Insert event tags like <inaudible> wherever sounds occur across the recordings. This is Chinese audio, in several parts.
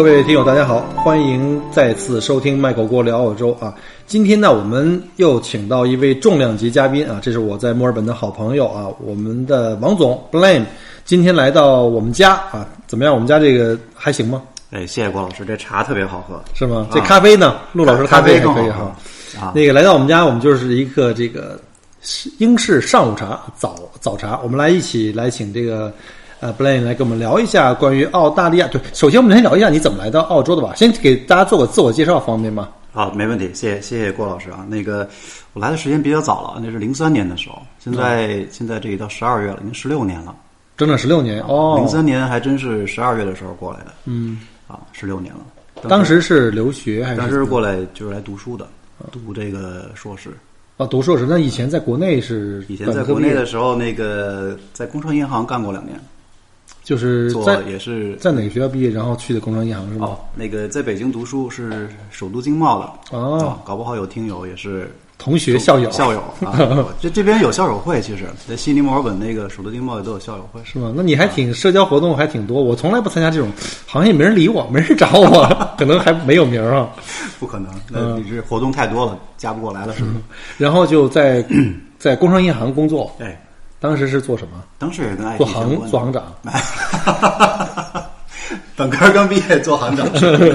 各位听友，大家好，欢迎再次收听麦狗锅聊澳洲啊！今天呢，我们又请到一位重量级嘉宾啊，这是我在墨尔本的好朋友啊，我们的王总 Blame，今天来到我们家啊，怎么样？我们家这个还行吗？哎，谢谢郭老师，这茶特别好喝。是吗？这咖啡呢？陆老师的咖啡啡还可以哈。啊，那个来到我们家，我们就是一个这个英式上午茶早早茶，我们来一起来请这个呃 Blaine 来跟我们聊一下关于澳大利亚。对，首先我们先聊一下你怎么来到澳洲的吧。先给大家做个自我介绍，方便吗？好，没问题，谢谢谢谢郭老师啊。那个我来的时间比较早了，那是零三年的时候，现在、现在这已到十二月了，已经十六年了。整整十六年哦。零三年还真是十二月的时候过来的嗯，啊，十六年了。当时是留学还是？当时过来就是来读书的，读这个硕士。啊，读硕士。那以前在国内是以前在国内的时候，那个在工商银行干过两年，就是做在也是在哪个学校毕业，然后去的工商银行是吗？哦，那个在北京读书是首都经贸的哦啊，搞不好有听友也是同学校友校友啊，<laughs> 这这边有校友会，其实，在悉尼、墨尔本那个首都经贸也都有校友会。是吗？那你还挺社交活动还挺多，我从来不参加这种，好像也没人理我，没人找我，<laughs> 可能还没有名儿啊。<laughs> 不可能，那你这活动太多了，加不过来了，是不是？然后就在在工商银行工作，哎，当时是做什么？当时也跟 IT 做行做行长。<laughs> 本科刚毕业做行长，是不是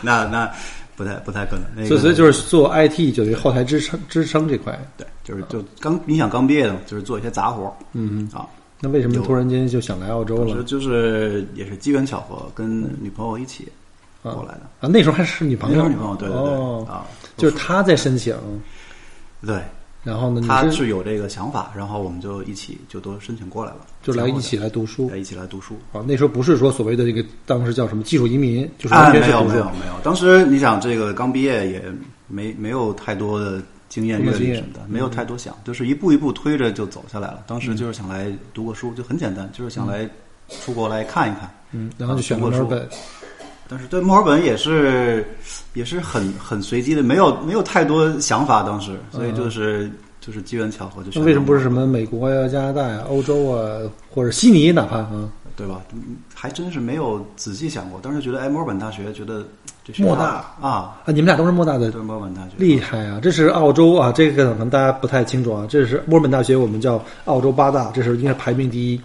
那那不太不太可能。那个所以所以就是做 IT，就是后台支撑支撑这块。对，就是就刚你想刚毕业的嘛，就是做一些杂活，嗯啊，那为什么突然间就想来澳洲了？就是也是机缘巧合，跟女朋友一起过来的。啊，那时候还是女朋友，女朋友，对对对，哦，啊，就是他在申请，对，然后呢，他是是有这个想法，然后我们就一起就都申请过来了，就来一起来读书来一起来读书。啊。那时候不是说所谓的这个当时叫什么技术移民，就是啊，完全是读书没有没有。没有，当时你想这个刚毕业也没没有太多的经验阅历什么的，没有太多想，就是一步一步推着就走下来了。当时就是想来读个书，就很简单，就是想来出国来看一看。嗯，然后就选了墨尔本。但是对墨尔本也是也是很很随机的，没有没有太多想法，当时，所以就是、就是机缘巧合就为什么不是什么美国呀、加拿大呀、欧洲啊，或者悉尼，哪怕啊？对吧？嗯还真是没有仔细想过，当时觉得哎，墨尔本大学觉得这是莫大啊，啊，你们俩都是莫大的对墨尔本大学厉害啊！这是澳洲啊，这个可能大家不太清楚啊。这是墨尔本大学，我们叫澳洲八大，这是应该排名第一。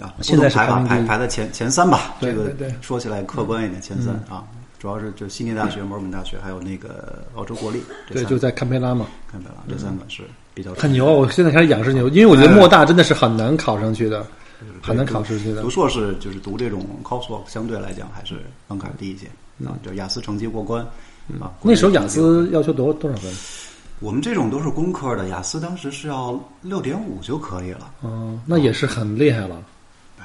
啊，现在排吧排排排在前前三吧。这个说起来客观一点，前三啊，主要是就悉尼大学、墨尔本大学，还有那个澳洲国立，对，就在堪培拉嘛，堪培拉，这三个是比较很牛啊！我现在开始仰视牛，因为我觉得莫大真的是很难考上去的，很难考上去的读。硕士就是读这种 coursework，相对来讲还是门槛低一些啊，就雅思成绩过关啊。那时候雅思要求多多少分？我们这种都是工科的，雅思当时是要六点五就可以了，哦，那也是很厉害了，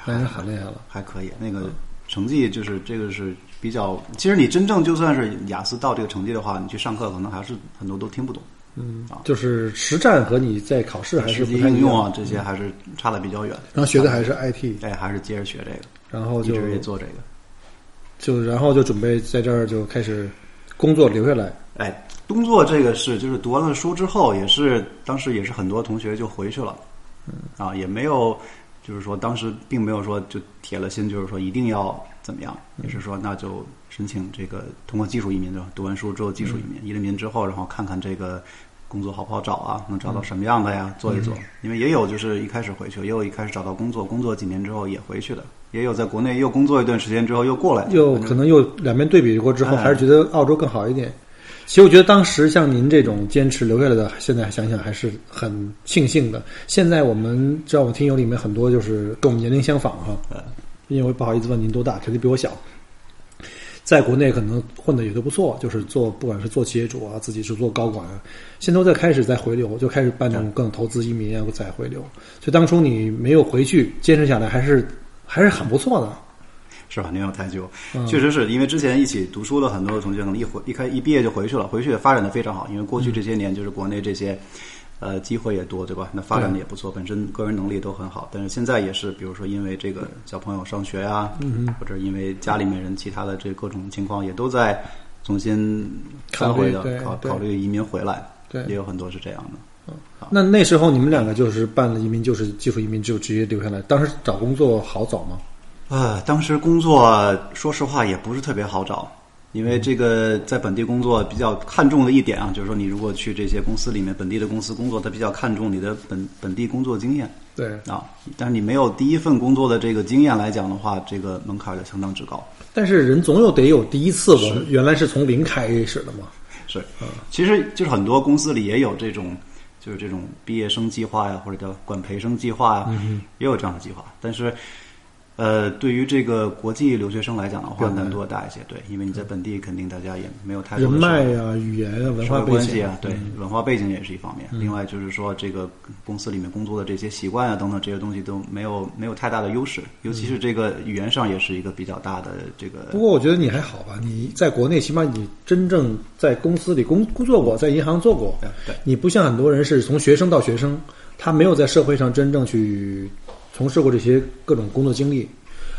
那也是很厉害了。还可以。那个成绩就是这个是比较，其实你真正就算是雅思到这个成绩的话，你去上课可能还是很多都听不懂。嗯啊，就是实战和你在考试还是不。应用啊，这些还是差的比较远。然后学的还是 IT，哎，还是接着学这个，然后就一直也做这个。就然后就准备在这儿就开始工作留下来。哎，工作这个是，就是读完了书之后，也是当时也是很多同学就回去了，嗯啊，也没有，就是说当时并没有说就铁了心，就是说一定要怎么样，也是说那就申请这个通过技术移民对吧？读完书之后技术移民，移了民之后，然后看看这个工作好不好找啊，能找到什么样的呀？做一做，因为也有就是一开始回去，也有一开始找到工作，工作几年之后也回去的，也有在国内又工作一段时间之后又过来，又可能又两边对比过之后，哎还是觉得澳洲更好一点。其实我觉得当时像您这种坚持留下来的，现在想想还是很庆幸的。现在我们知道，我听友里面很多就是跟我们年龄相仿哈，嗯因为我不好意思问您多大，肯定比我小。在国内可能混的也都不错，就是做不管是做企业主啊，自己是做高管啊，现在都在开始在回流，就开始办这种各种投资移民啊，再回流。所以当初你没有回去坚持下来，还是还是很不错的。是吧？年幼太久，嗯确实是因为之前一起读书的很多同学，可能一回一开一毕业就回去了，回去也发展的非常好。因为过去这些年就是国内这些，呃，机会也多，对吧？那发展的也不错，本身个人能力都很好。但是现在也是，比如说因为这个小朋友上学啊，嗯或者因为家里面人其他的这各种情况，也都在重新翻回的考虑对对考考虑移民回来，对也有很多是这样的。那那时候你们两个就是办了移民，就是技术移民，就直接留下来。当时找工作好找吗？啊，当时工作说实话也不是特别好找，因为这个在本地工作比较看重的一点啊，就是说你如果去这些公司里面，本地的公司工作，他比较看重你的本本地工作经验对，啊。但是你没有第一份工作的这个经验来讲的话，这个门槛儿就相当之高。但是人总有得有第一次，我原来是从零开始的嘛。是，其实就是很多公司里也有这种，就是这种毕业生计划呀，或者叫管培生计划呀，也有这样的计划。但是，呃，对于这个国际留学生来讲的话，难难度大一些。对，因为你在本地肯定大家也没有太多人脉啊、语言啊、文化背景关系啊，对，文化背景也是一方面。另外就是说，这个公司里面工作的这些习惯啊等等这些东西都没有没有太大的优势，尤其是这个语言上也是一个比较大的这个不过我觉得你还好吧，你在国内起码你真正在公司里工工作过，在银行做过，你不像很多人是从学生到学生，他没有在社会上真正去从事过这些各种工作经历。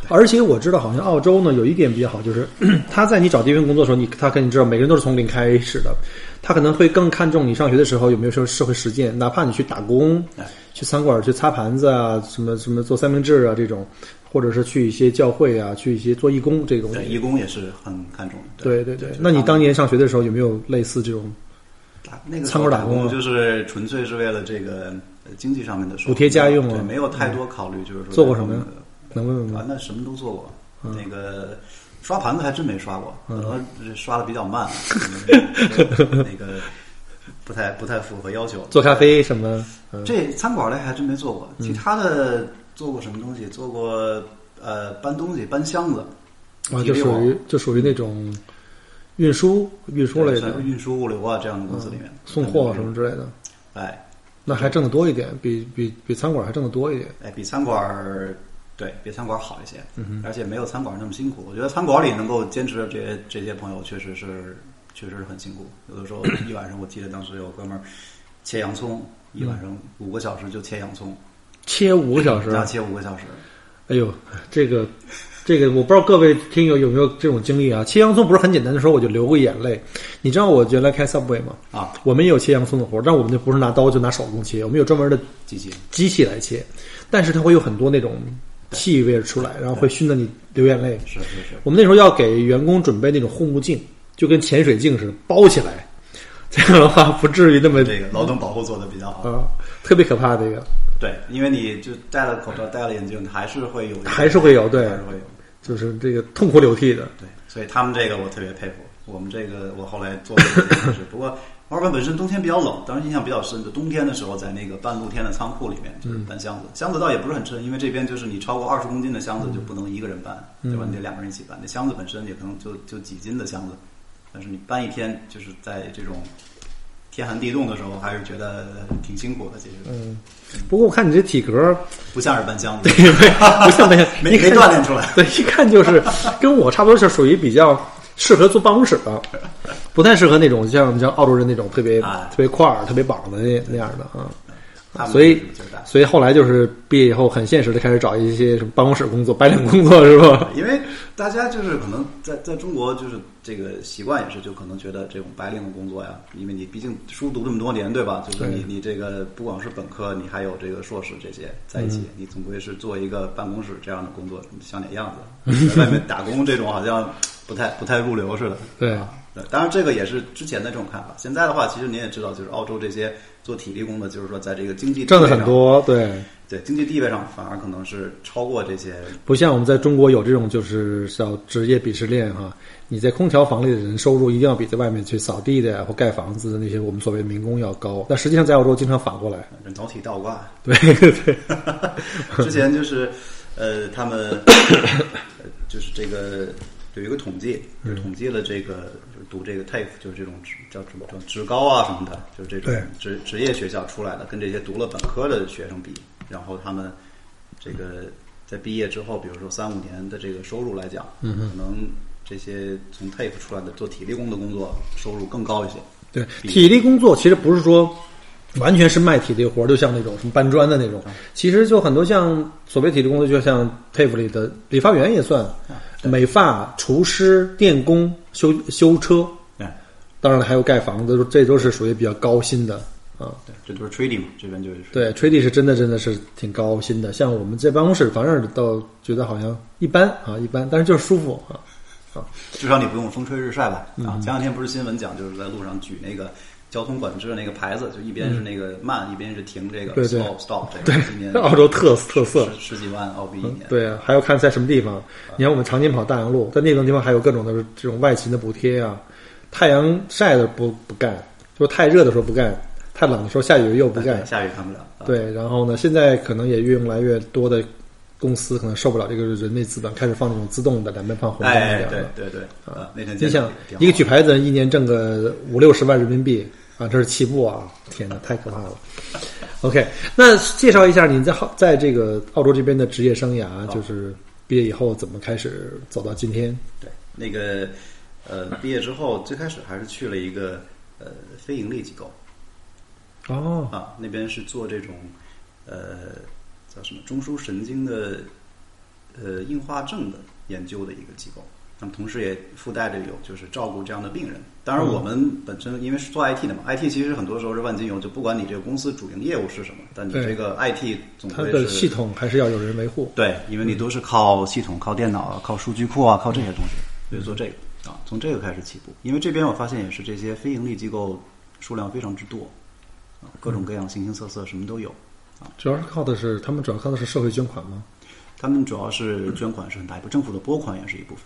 而且我知道，好像澳洲呢有一点比较好，就是 <clears throat> 他在你找第一份工作的时候，你他肯定知道每个人都是从零开始的，他可能会更看重你上学的时候有没有社社会实践，哪怕你去打工哎，去餐馆去擦盘子啊，什么什么做三明治啊这种，或者是去一些教会啊，去一些做义工这种。对义工也是很看重的。对对对，那你当年上学的时候有没有类似这种打那个餐馆打工啊就是纯粹是为了这个呃经济上面的补贴家用啊对，没有太多考虑，就是说做过什么能问问吗？，啊那什么都做过。那个刷盘子还真没刷过，可能是刷的比较慢，<laughs> 那个不太不太符合要求。做咖啡什么？嗯，这餐馆类还真没做过，其他的做过什么东西？做过呃搬东西，搬箱子，啊，就属于就属于那种运输运输类的运输物流啊这样的公司里面送货什么之类的，哎那还挣得多一点，比比比餐馆还挣得多一点。哎，比餐馆儿对比餐馆儿好一些，嗯而且没有餐馆儿那么辛苦。我觉得餐馆里能够坚持的这些这些朋友，确实是确实是很辛苦。有的时候一晚上，我记得当时有哥们儿切洋葱，一晚上五个小时就切洋葱，切五个小时，要切五个小时。哎呦，这个这个我不知道各位听友有没有这种经历啊？切洋葱不是很简单的时候我就流过眼泪。你知道我原来开 Subway 吗？啊，我们也有切洋葱的活儿，但我们就不是拿刀，就拿手工切，我们有专门的机器机器来切，但是它会有很多那种气味出来，然后会熏得你流眼泪。是是是，我们那时候要给员工准备那种护目镜，就跟潜水镜似的包起来，<laughs> 这样的话不至于那么这个劳动保护做的比较好。啊，特别可怕这个，对，因为你就戴了口罩、戴了眼镜，还是会有，还是会有对还是会有。就是这个痛哭流涕的。对，所以他们这个我特别佩服。我们这个我后来做过这件事，<laughs> 不过墨尔本本身冬天比较冷，当时印象比较深。就冬天的时候，在那个半露天的仓库里面，就是搬箱子，箱子倒也不是很沉，因为这边就是你超过二十公斤的箱子就不能一个人搬，对吧？你得两个人一起搬。那箱子本身也可能就就几斤的箱子，但是你搬一天，就是在这种天寒地冻的时候，还是觉得挺辛苦的。其实嗯，不过我看你这体格，不像是搬箱子，不像那个没没一看锻炼出来。对，一看就是跟我差不多，是属于比较适合坐办公室的，不太适合那种像像澳洲人那种特别、哎特别块儿、特别膀的那那样的啊。所以所以后来就是毕业以后很现实的开始找一些什么办公室工作、白领工作 <laughs> 是吧？因为大家就是可能在在中国就是这个习惯也是，就可能觉得这种白领的工作呀，因为你毕竟书读这么多年，对吧？就是你你这个不光是本科，你还有这个硕士这些在一起，你总归是做一个办公室这样的工作，像点样子。在外面打工这种好像不太不太入流似的。对啊，对当然这个也是之前的这种看法。现在的话，其实您也知道，就是澳洲这些做体力工的，就是说在这个经济地挣的很多，对，对经济地位上反而可能是超过这些不像我们在中国有这种就是叫职业鄙视链哈。你在空调房里的人收入一定要比在外面去扫地的呀或盖房子的那些我们所谓民工要高，但实际上在澳洲经常反过来。脑体倒挂。对 <laughs> 对，之前就是，呃，他们呃就是这个有一个统计，嗯。就统计了这个就是读这个 TAFE，就是这种职叫什么叫职高啊什么的，就是这种职职业学校出来的，跟这些读了本科的学生比，然后他们这个在毕业之后，比如说三五年的这个收入来讲，嗯可能这些从 TAFE 出来的做体力工的工作收入更高一些。对，体力工作其实不是说完全是卖体力活儿，就像那种什么搬砖的那种，其实就很多像所谓体力工作，就像 TAFE 里的理发员也算，美发、厨师、电工、修修车，对当然了还有盖房子，这都是属于比较高薪的啊。对，这都是 trading 嘛，这边就是对，trading 是真的真的是挺高薪的，像我们在办公室，反正倒觉得好像一般啊，一般，但是就是舒服啊。至少你不用风吹日晒吧？嗯啊，前两天不是新闻讲，就是在路上举那个交通管制的那个牌子，就一边是那个慢，一边是停这个嗯对对 stop stop <laughs> 这个，今年 <laughs> 澳洲特特色十十几万澳币一年。对啊，还要看在什么地方。你看我们常年跑大洋路，在那种地方还有各种的这种外勤的补贴啊。太阳晒的不不干，就是太热的时候不干，太冷的时候下雨又不干。下雨看不了。啊，对，然后呢，现在可能也越来越多的公司可能受不了这个人类资本，开始放这种自动的两边放红灯那哎，样的。对对对，啊，那天你想一个举牌子一年挣个五六十万人民币啊，这是起步啊！天哪，太可怕了。OK，那介绍一下你在好在这个澳洲这边的职业生涯，就是毕业以后怎么开始走到今天？对，那个呃，毕业之后最开始还是去了一个呃非盈利机构哦，啊，那边是做这种呃叫什么中枢神经的呃硬化症的研究的一个机构。那么同时也附带着有就是照顾这样的病人。当然，我们本身因为是做 IT 的嘛，IT 其实很多时候是万金油，就不管你这个公司主营业务是什么，但你这个 IT 总它归是的系统还是要有人维护。对，因为你都是靠系统、靠电脑、啊、靠数据库啊，靠这些东西，所以做这个啊，从这个开始起步。因为这边我发现也是这些非盈利机构数量非常之多，啊，各种各样、形形色色，什么都有。主要是靠的是他们主要靠的是社会捐款吗？他们主要是捐款是很大一部分，政府的拨款也是一部分。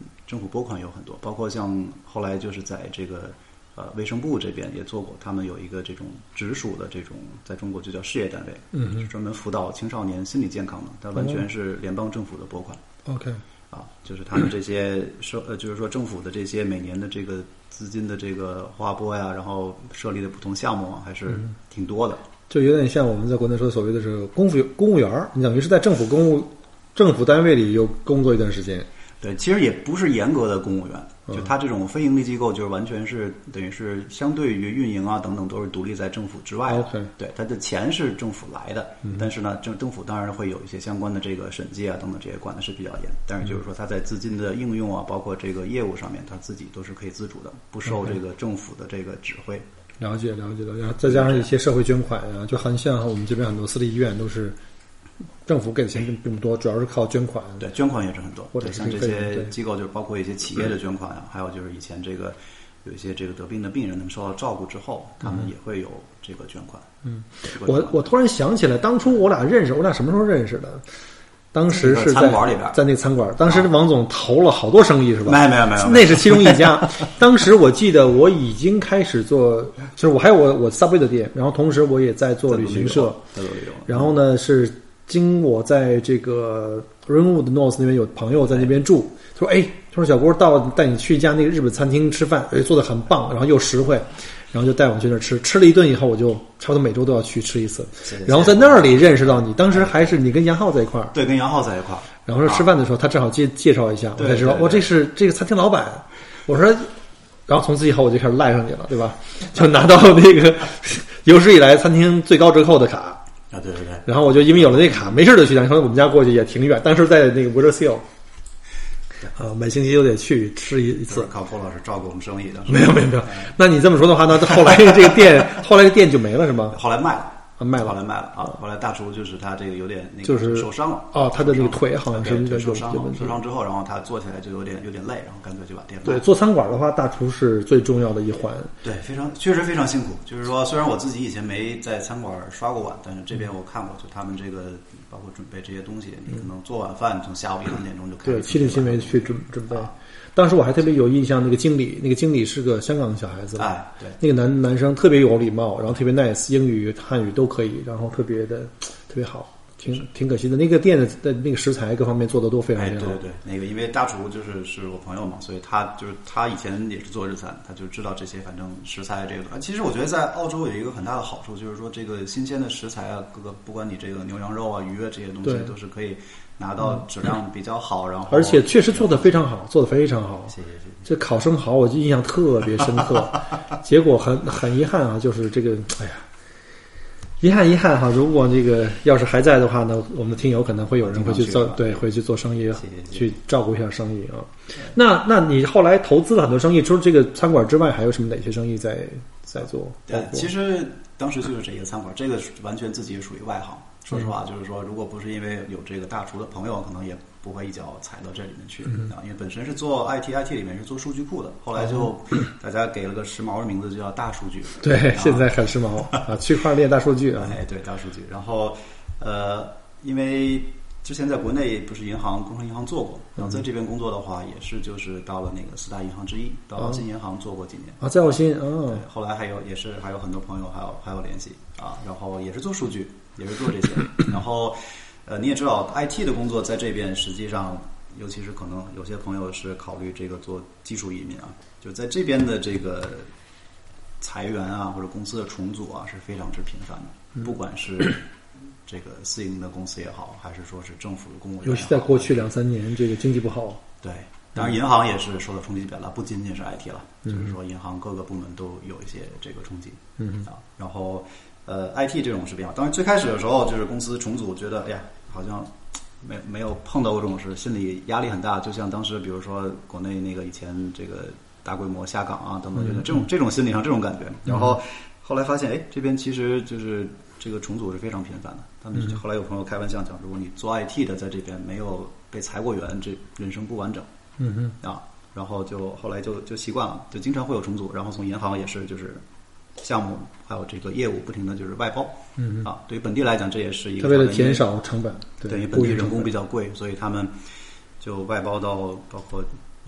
嗯政府拨款有很多，包括像后来就是在这个呃卫生部这边也做过，他们有一个这种直属的这种，在中国就叫事业单位，嗯是专门辅导青少年心理健康的，它完全是联邦政府的拨款。OK，啊，就是他们这些社呃，就是说政府的这些每年的这个资金的这个划拨呀，然后设立的不同项目啊，还是挺多的。就有点像我们在国内说所谓的是公务公务员儿，你等于是在政府公务政府单位里有工作一段时间。对，其实也不是严格的公务员，就他这种非盈利机构，就是完全是等于是相对于运营啊等等都是独立在政府之外的。对，他的钱是政府来的，但是呢，政政府当然会有一些相关的这个审计啊等等这些管的是比较严，但是就是说他在资金的应用啊，包括这个业务上面，他自己都是可以自主的，不受这个政府的这个指挥。了解了解了解，再加上一些社会捐款啊，就很像我们这边很多私立医院都是政府给的钱并并不多，主要是靠捐款。对，捐款也是很多，或者对像这些机构，就是包括一些企业的捐款啊，还有就是以前这个有一些这个得病的病人他们受到照顾之后，他们也会有这个捐款。嗯我我突然想起来，当初我俩认识，我俩什么时候认识的？当时是在在餐馆里边。在那个餐馆，当时王总投了好多生意是吧？没有没有没有没有。那是其中一家。<laughs> 当时我记得我已经开始做，就是我还有我我 Subway 的店，然后同时我也在做旅行社，在做旅游，然后呢，是经我在这个 Rainwood North 那边有朋友在那边住，他说：“哎，他说小郭到带你去一家那个日本餐厅吃饭，哎，做的很棒，然后又实惠，然后就带我去那儿吃，吃了一顿以后，我就差不多每周都要去吃一次。然后在那里认识到你，当时还是你跟杨浩在一块儿，对，跟杨浩在一块儿。然后说吃饭的时候，他正好介介绍一下，我才知道，对对我这是这个餐厅老板。我说，然后从此以后我就开始赖上你了，对吧？就拿到那个有史以来餐厅最高折扣的卡。”啊，对对对，然后我就因为有了那卡，没事就去。然后我们家过去也挺远，当时在那个 w i t e r s e a l 啊，每星期都得去吃一一次。靠郭老师照顾我们生意的。没有没有没有，那你这么说的话，那后来这个店，后来这店就没了是吗？后来卖了，啊，卖了。后来卖了啊。后来大厨就是他这个有点那个就是受伤了啊他的那个腿好像是受伤了受伤之后，然后他做起来就有点有点累，然后干脆就把店卖对，做餐馆的话，大厨是最重要的一环。对，非常确实非常辛苦。就是说，虽然我自己以前没在餐馆刷过碗，但是这边我看过，就他们这个包括准备这些东西，你可能做晚饭从下午一两点钟就开始对，亲力亲为去准准备。当时我还特别有印象，那个经理，那个经理是个香港的小孩子，哎，对，那个男男生特别有礼貌，然后特别 nice，英语、汉语都可以，然后特别的特别好，挺挺可惜的。那个店的的那个食材各方面做的都非常好。对对对，那个因为大厨就是是我朋友嘛，所以他就是他以前也是做日餐，他就知道这些，反正食材这个。啊其实我觉得在澳洲有一个很大的好处，就是说这个新鲜的食材啊，各个不管你这个牛羊肉啊、鱼啊这些东西，都是可以拿到质量比较好，然后而且确实做的非常好，做的非常好。谢谢谢谢。这考生好我印象特别深刻，<laughs> 结果很很遗憾啊，就是这个，哎呀，遗憾遗憾哈。如果这个要是还在的话呢，我们的听友可能会有人会去做对，会去做生意，谢谢谢谢去照顾一下生意啊。那那你后来投资了很多生意，除了这个餐馆之外，还有什么哪些生意在在做？对，其实当时就是这一个餐馆，这个完全自己属于外行。说实话，就是说，如果不是因为有这个大厨的朋友，可能也不会一脚踩到这里面去啊。因为本身是做 IT，IT 里面是做数据库的，后来就 <clears throat> 大家给了个时髦的名字，就叫大数据。<laughs> 对，啊现在很时髦啊，区块链大数据啊，哎，对，大数据。然后，呃，因为之前在国内不是银行工商银行做过，然后在这边工作的话，也是就是到了那个四大银行之一，到澳新银行做过几年。啊，在澳新啊对，，后来还有也是还有很多朋友还有还有联系啊，然后也是做数据，也是做这些，然后呃你也知道 IT 的工作在这边实际上，尤其是可能有些朋友是考虑这个做技术移民啊，就在这边的这个裁员啊或者公司的重组啊是非常之频繁的，不管是 <clears throat> 这个私营的公司也好，还是说是政府的公务员也好，尤其在过去两三年，这个经济不好，对，当然银行也是受到冲击比较大，不仅仅是 IT 了，就是说银行各个部门都有一些这个冲击，嗯。啊，然后呃 IT 这种是比较，当然最开始的时候就是公司重组，觉得哎呀好像没没有碰到过这种事，心理压力很大，就像当时比如说国内那个以前这个大规模下岗啊等等，这种这种心理上这种感觉，然后后来发现哎这边其实就是这个重组是非常频繁的，他们后来有朋友开玩笑讲，如果你做 IT 的在这边没有被裁过员，这人生不完整。嗯嗯，啊，然后就后来就就习惯了，就经常会有重组，然后从银行也是就是项目还有这个业务不停的就是外包，嗯。啊，对于本地来讲这也是一个他为了减少成本，对，因为，本地人工比较贵，所以他们就外包到包括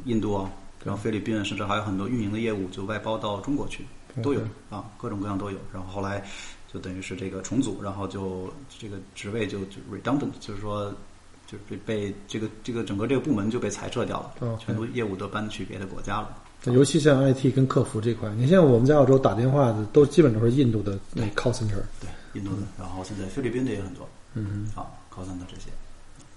印度啊，然后菲律宾，甚至还有很多运营的业务就外包到中国去，都有啊，各种各样都有。然后后来就等于是这个重组，然后就这个职位就就 redundant，就是说就被被这个这个整个这个部门就被裁撤掉了，哦全部业务都搬去别的国家了。尤其像 IT 跟客服这块，你像我们在澳洲打电话的，都基本都是印度的那 call center。对，印度的，然后现在菲律宾的也很多，嗯啊，高三的这些，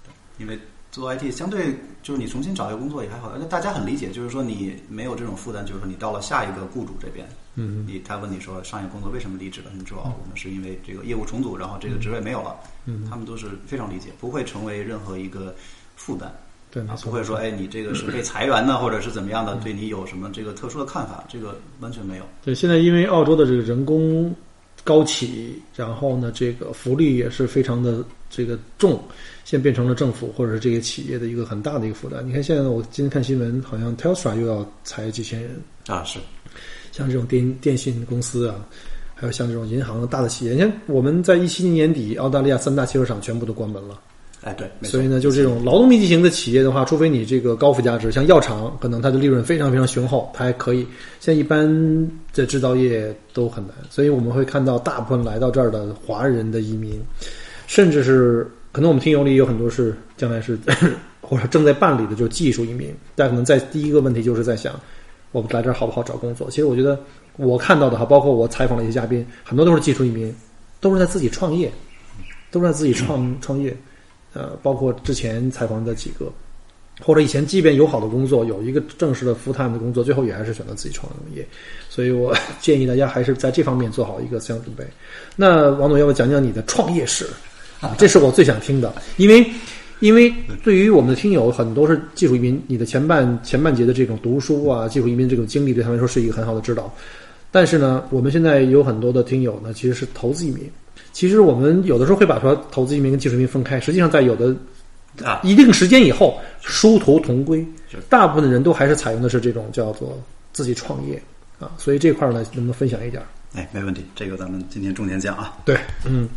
对，因为做 IT 相对就是你重新找一个工作也还好，而且大家很理解，就是说你没有这种负担，就是说你到了下一个雇主这边，嗯你他问你说上一个工作为什么离职了，你说哦，我们是因为这个业务重组，然后这个职位没有了，嗯他们都是非常理解，不会成为任何一个负担。对，不会说，哎，你这个是被裁员呢，或者是怎么样的，对你有什么这个特殊的看法？这个完全没有。对，现在因为澳洲的这个人工高起，然后呢，这个福利也是非常的这个重，现在变成了政府或者是这些企业的一个很大的一个负担。你看现在我今天看新闻，好像 Telstra 又要裁几千人，啊，是，像这种电电信公司啊，还有像这种银行的大的企业，你看我们在一七年年底，澳大利亚三大汽车厂全部都关门了。哎，对，所以呢，就这种劳动密集型的企业的话，除非你这个高附加值，像药厂，可能它的利润非常非常雄厚，它还可以。像一般的制造业都很难，所以我们会看到大部分来到这儿的华人的移民，甚至是可能我们听友里有很多是将来是 <laughs> 或者正在办理的，就是技术移民。大家可能在第一个问题就是在想，我们来这儿好不好找工作？其实我觉得我看到的哈，包括我采访了一些嘉宾，很多都是技术移民，都是在自己创业，都是在自己创创业。呃，包括之前采访的几个，或者以前即便有好的工作，有一个正式的 full time 的工作，最后也还是选择自己创业。所以我 <laughs> 建议大家还是在这方面做好一个思想准备。那王总，要不要讲讲你的创业史啊？这是我最想听的，因为因为对于我们的听友，很多是技术移民，你的前半前半节的这种读书啊，技术移民这种经历对他们来说是一个很好的指导。但是呢，我们现在有很多的听友呢，其实是投资移民。其实我们有的时候会把说投资移民跟技术移民分开，实际上在有的啊，一定时间以后，殊途同归。大部分的人都还是采用的是这种叫做自己创业啊，所以这块儿呢，能不能分享一点儿？哎，没问题，这个咱们今天重点讲啊。对，嗯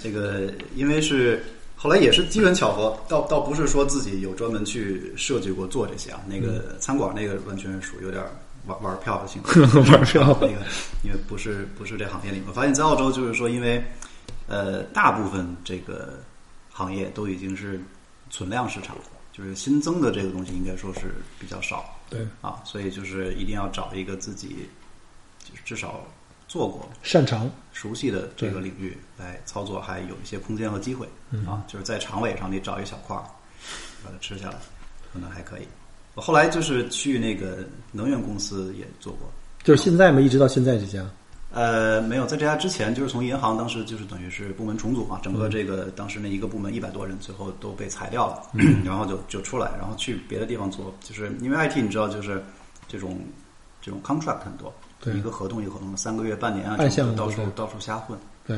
这个因为是后来也是机缘巧合，倒倒不是说自己有专门去设计过做这些啊。那个餐馆那个完全属于有点玩玩票的性质，<laughs> 玩票。那个因为不是不是这行业里面，我发现在澳洲就是说，因为呃，大部分这个行业都已经是存量市场，就是新增的这个东西应该说是比较少。对，啊，所以就是一定要找一个自己就是至少做过、擅长，熟悉的这个领域来操作，还有一些空间和机会。啊，就是在长尾上你找一小块儿把它吃下来，可能还可以。我后来就是去那个能源公司也做过，就是现在嘛，一直到现在这家，呃，没有，在这家之前，就是从银行当时就是等于是部门重组嘛，整嗯个这个当时那一个部门一百多人，最后都被裁掉了，嗯。然后就就出来，然后去别的地方做，就是因为 IT 你知道，就是这种这种 contract 很多，对一个合同一个合同，三个月、半年啊，按项这种到处对到处瞎混，对，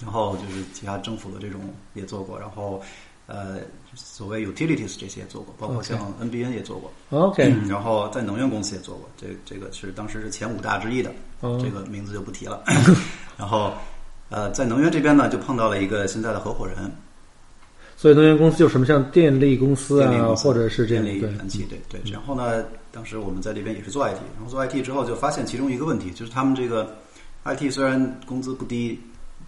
然后就是其他政府的这种也做过，然后呃，所谓 utilities 这些也做过，包括像 NBN 也做过。OK，嗯然后在能源公司也做过，这这个是当时是前五大之一的，哦这个名字就不提了。<laughs> 然后呃，在能源这边呢，就碰到了一个现在的合伙人，所以能源公司就是什么像电力公司啊，或者是这电力燃气，对对。然后呢，当时我们在这边也是做 IT，然后做 IT 之后就发现其中一个问题，就是他们这个 IT 虽然工资不低，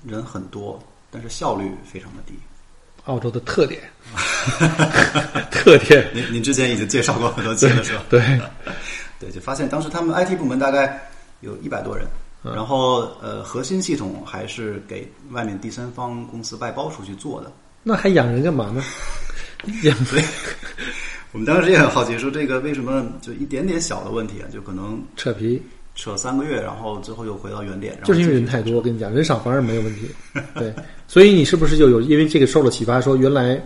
人很多，但是效率非常的低。澳洲的特点，<laughs> 特点，您您之前已经介绍过很多次了，是吧？对，<laughs> 对，就发现当时他们 IT 部门大概有一百多人，嗯然后呃，核心系统还是给外面第三方公司外包出去做的。那还养人干嘛呢？<laughs> 养所以我们当时也很好奇，说这个为什么就一点点小的问题啊，就可能扯皮，扯三个月，然后最后又回到原点，就是因为人太多。我跟你讲，人少反而没有问题。对，所以你是不是就有因为这个受了启发，说原来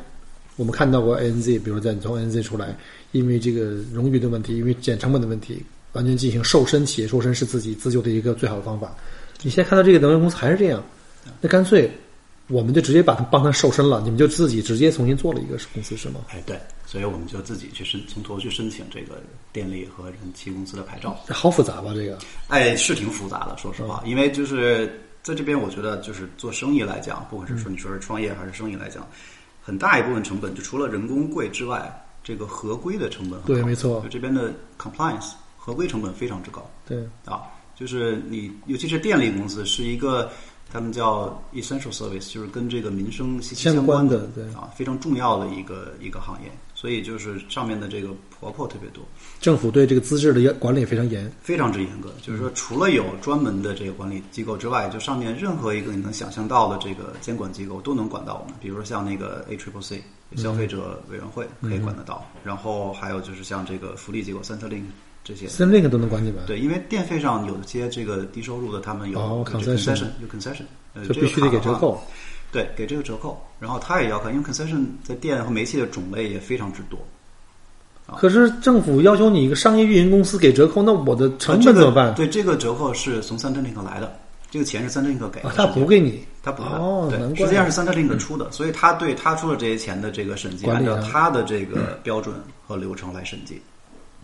我们看到过 ANZ，比如在你从 ANZ 出来，因为这个荣誉的问题，因为减成本的问题，完全进行瘦身，企业瘦身是自己自救的一个最好的方法。你现在看到这个能源公司还是这样，那干脆我们就直接把他帮他瘦身了，你们就自己直接重新做了一个公司是吗？哎，对，所以我们就自己去申从头去申请这个电力和燃气公司的牌照。好复杂吧？这个哎，是挺复杂的，说实话，因为就是在这边，我觉得就是做生意来讲，不管是说你说是创业还是生意来讲，很大一部分成本就除了人工贵之外，这个合规的成本很高对没错就这边的 compliance 合规成本非常之高对啊，就是你尤其是电力公司是一个。他们叫 essential service，就是跟这个民生息息相相关关的对啊，非常重要的一个一个行业，所以就是上面的这个婆婆特别多。政府对这个资质的管理也非常严。非常之严格，就是说，除了有专门的这个管理机构之外，就上面任何一个你能想象到的这个监管机构都能管到我们。比如说像那个 A Triple C 消费者委员会可以管得到，然后还有就是像这个福利机构 Centrelink 这些。森林都能管你们，对，因为电费上有些这个低收入的，他们有 concession 有 concession，呃，就必须得给折。扣。对，给这个折扣，然后他也要看，因为 concession 在电和煤气的种类也非常之多。可是政府要求你一个商业运营公司给折扣，那我的成本怎么办？对，这个折扣是从 Centrelink 来的，这个钱是 Centrelink 给的啊，，他补给你，他补的，哦对，怪实际上是 Centrelink 出的，所以他对他出的这些钱的这个审计，按照他的这个标准和流程来审计。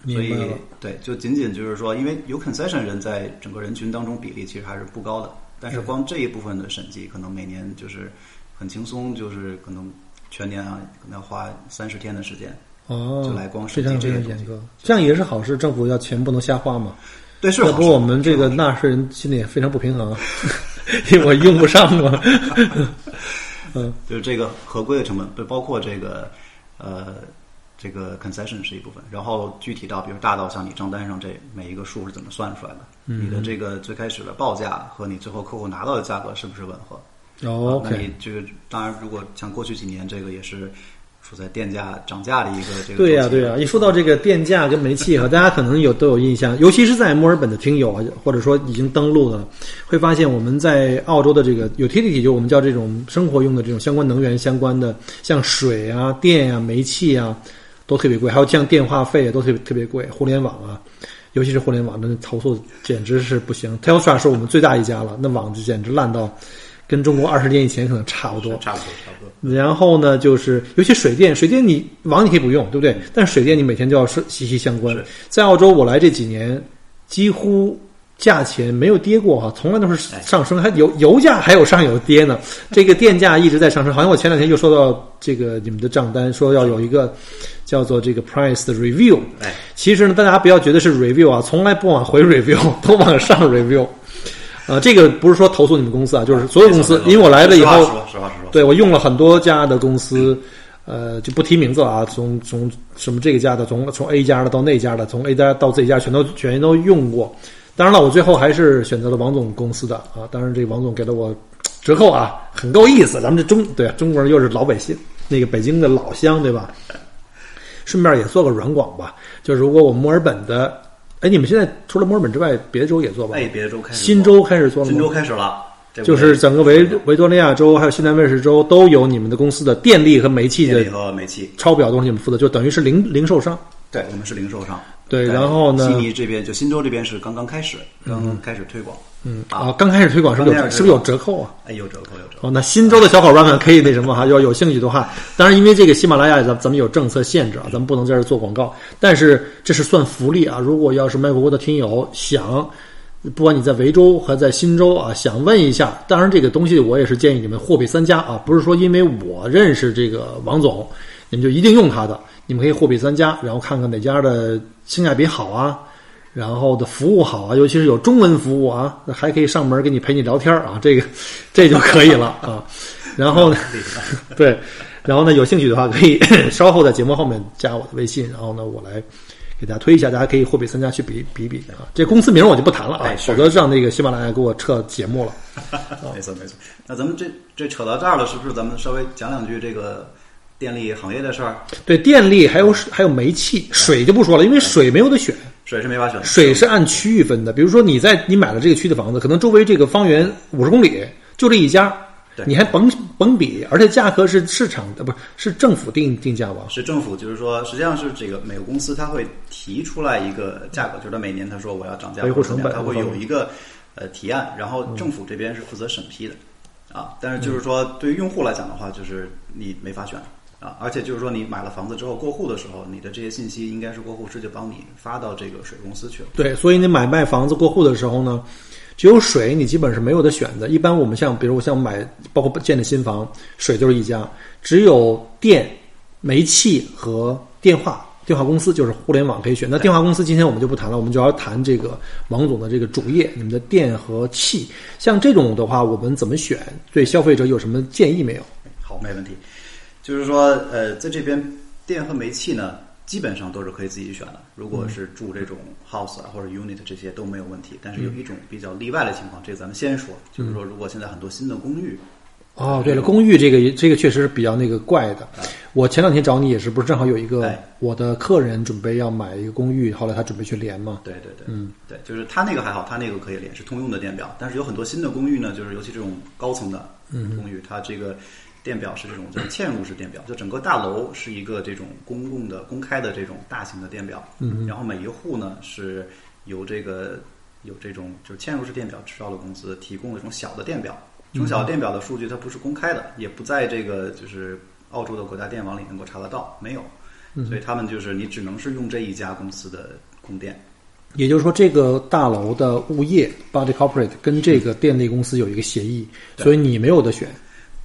所以。对，就仅仅就是说，因为有 concession 人在整个人群当中比例其实还是不高的，但是光这一部分的审计，可能每年就是很轻松，就是可能全年啊，可能要花三十天的时间。哦，就来光审计这个严格，这样也是好事。政府要钱不能瞎花嘛，对，是要不我们这个纳税人心里也非常不平衡，<laughs> 因为我用不上嘛。<laughs> 嗯，就是这个合规的成本，对，包括这个呃这个 concession 是一部分，然后具体到比如大到像你账单上这每一个数是怎么算出来的，嗯你的这个最开始的报价和你最后客户拿到的价格是不是吻合？哦啊那你这个当然，如果像过去几年，这个也是处在电价涨价的一个这个对呀、对呀、一说到这个电价跟煤气哈，<laughs> 大家可能有都有印象，尤其是在墨尔本的听友啊，或者说已经登录的，会发现我们在澳洲的这个 utility，就我们叫这种生活用的这种相关能源相关的，像水啊、电啊、煤气啊，都特别贵，还有降电话费啊都特别特别贵，互联网啊。尤其是互联网，那投诉简直是不行。Telstra 是我们最大一家了，那网就简直烂到跟中国二十年以前可能差不多。差不多，差不多。然后呢，就是尤其水电，水电你网你可以不用，对不对？但是水电你每天就要是息息相关。在澳洲，我来这几年，几乎价钱没有跌过哈，从来都是上升，还油油价还有上有跌呢。<laughs> 这个电价一直在上升，好像我前两天又收到这个你们的账单，说要有一个叫做这个 price 的 review。哎，其实呢，大家不要觉得是 review 啊，从来不往 <laughs> 回 review，<laughs> 都往上 review。呃，这个不是说投诉你们公司啊，就是所有公司，因为我来了以后，实话实话实说，对我用了很多家的公司，呃，就不提名字了啊，从从什么这个家的，从从 A 家的到那家的，从 A 家到 Z 家，全都全都用过。当然了，我最后还是选择了王总公司的啊，当然这个王总给了我折扣啊，很够意思。咱们这中对中国人又是老百姓，那个北京的老乡对吧？顺便也做个软广吧，就是如果我们墨尔本的。哎，你们现在除了墨尔本之外，别的州也做吧？哎，别的州开始，新州开始做了吗？新州开始了，就是整个维维多利亚州还有西南卫士州都有你们的公司的电力和煤气的和煤气抄表都是你们负责，就等于是零零售商。对，我们是零售商。对，然后呢？悉尼这边就新州这边是刚刚开始，刚刚开始推广。嗯啊，刚开始推广是不是有是不是有折扣啊？哎，有折扣有折扣。哦，那新州的小伙伴们可以那什么哈，要有兴趣的话，当然因为这个喜马拉雅咱咱们有政策限制啊，咱们不能在这做广告。但是这是算福利啊！如果要是麦果国的听友想，不管你在维州还在新州啊，想问一下，当然这个东西我也是建议你们货比三家啊，不是说因为我认识这个王总，你们就一定用他的，你们可以货比三家，然后看看哪家的性价比好啊。然后的服务好啊，尤其是有中文服务啊，还可以上门给你陪你聊天啊，这个这就可以了啊。然后呢，<laughs> 对，然后呢，有兴趣的话可以 <laughs> 稍后在节目后面加我的微信，然后呢，我来给大家推一下，大家可以货比三家去比比比啊。这公司名我就不谈了啊，否则让那个喜马拉雅给我撤节目了。没错没错，那咱们这这扯到这儿了，是不是咱们稍微讲两句这个？电力行业的事儿，对电力还有还有煤气，水就不说了，因为水没有得选，水是没法选，水是按区域分的。比如说你在你买了这个区的房子，可能周围这个方圆五十公里就这一家，你还甭甭比，而且价格是市场的，不是是政府定定价吧？是政府，就是说实际上是这个每个公司他会提出来一个价格，就是他每年他说我要涨价，维护成本，他会有一个呃提案，然后政府这边是负责审批的啊。但是就是说对于用户来讲的话，就是你没法选。啊，而且就是说，你买了房子之后过户的时候，你的这些信息应该是过户师就帮你发到这个水公司去了。对，所以你买卖房子过户的时候呢，只有水你基本是没有的选择。一般我们像，比如我像买，包括建的新房，水就是一家，只有电、煤气和电话电话公司就是互联网可以选。那电话公司今天我们就不谈了，我们就要谈这个王总的这个主业，你们的电和气，像这种的话，我们怎么选？对消费者有什么建议没有？好，没问题。就是说，呃，在这边电和煤气呢，基本上都是可以自己选的。如果是住这种 house 啊或者 unit 这些都没有问题。但是有一种比较例外的情况，这个咱们先说，就是说，如果现在很多新的公寓，哦，对了，公寓这个这个确实是比较那个怪的。我前两天找你也是，不是正好有一个我的客人准备要买一个公寓，后来他准备去连嘛？对对对，嗯，对，就是他那个还好，他那个可以连，是通用的电表。但是有很多新的公寓呢，就是尤其这种高层的公寓，它这个。电表是这种叫嵌入式电表，就整个大楼是一个这种公共的、公开的这种大型的电表。嗯，然后每一户呢是由这个有这种就是嵌入式电表制造的公司提供的这种小的电表。这种小的电表的数据它不是公开的，也不在这个就是澳洲的国家电网里能够查得到，没有。所以他们就是你只能是用这一家公司的供电。也就是说，这个大楼的物业 Body Corporate 跟这个电力公司有一个协议，所以你没有得选。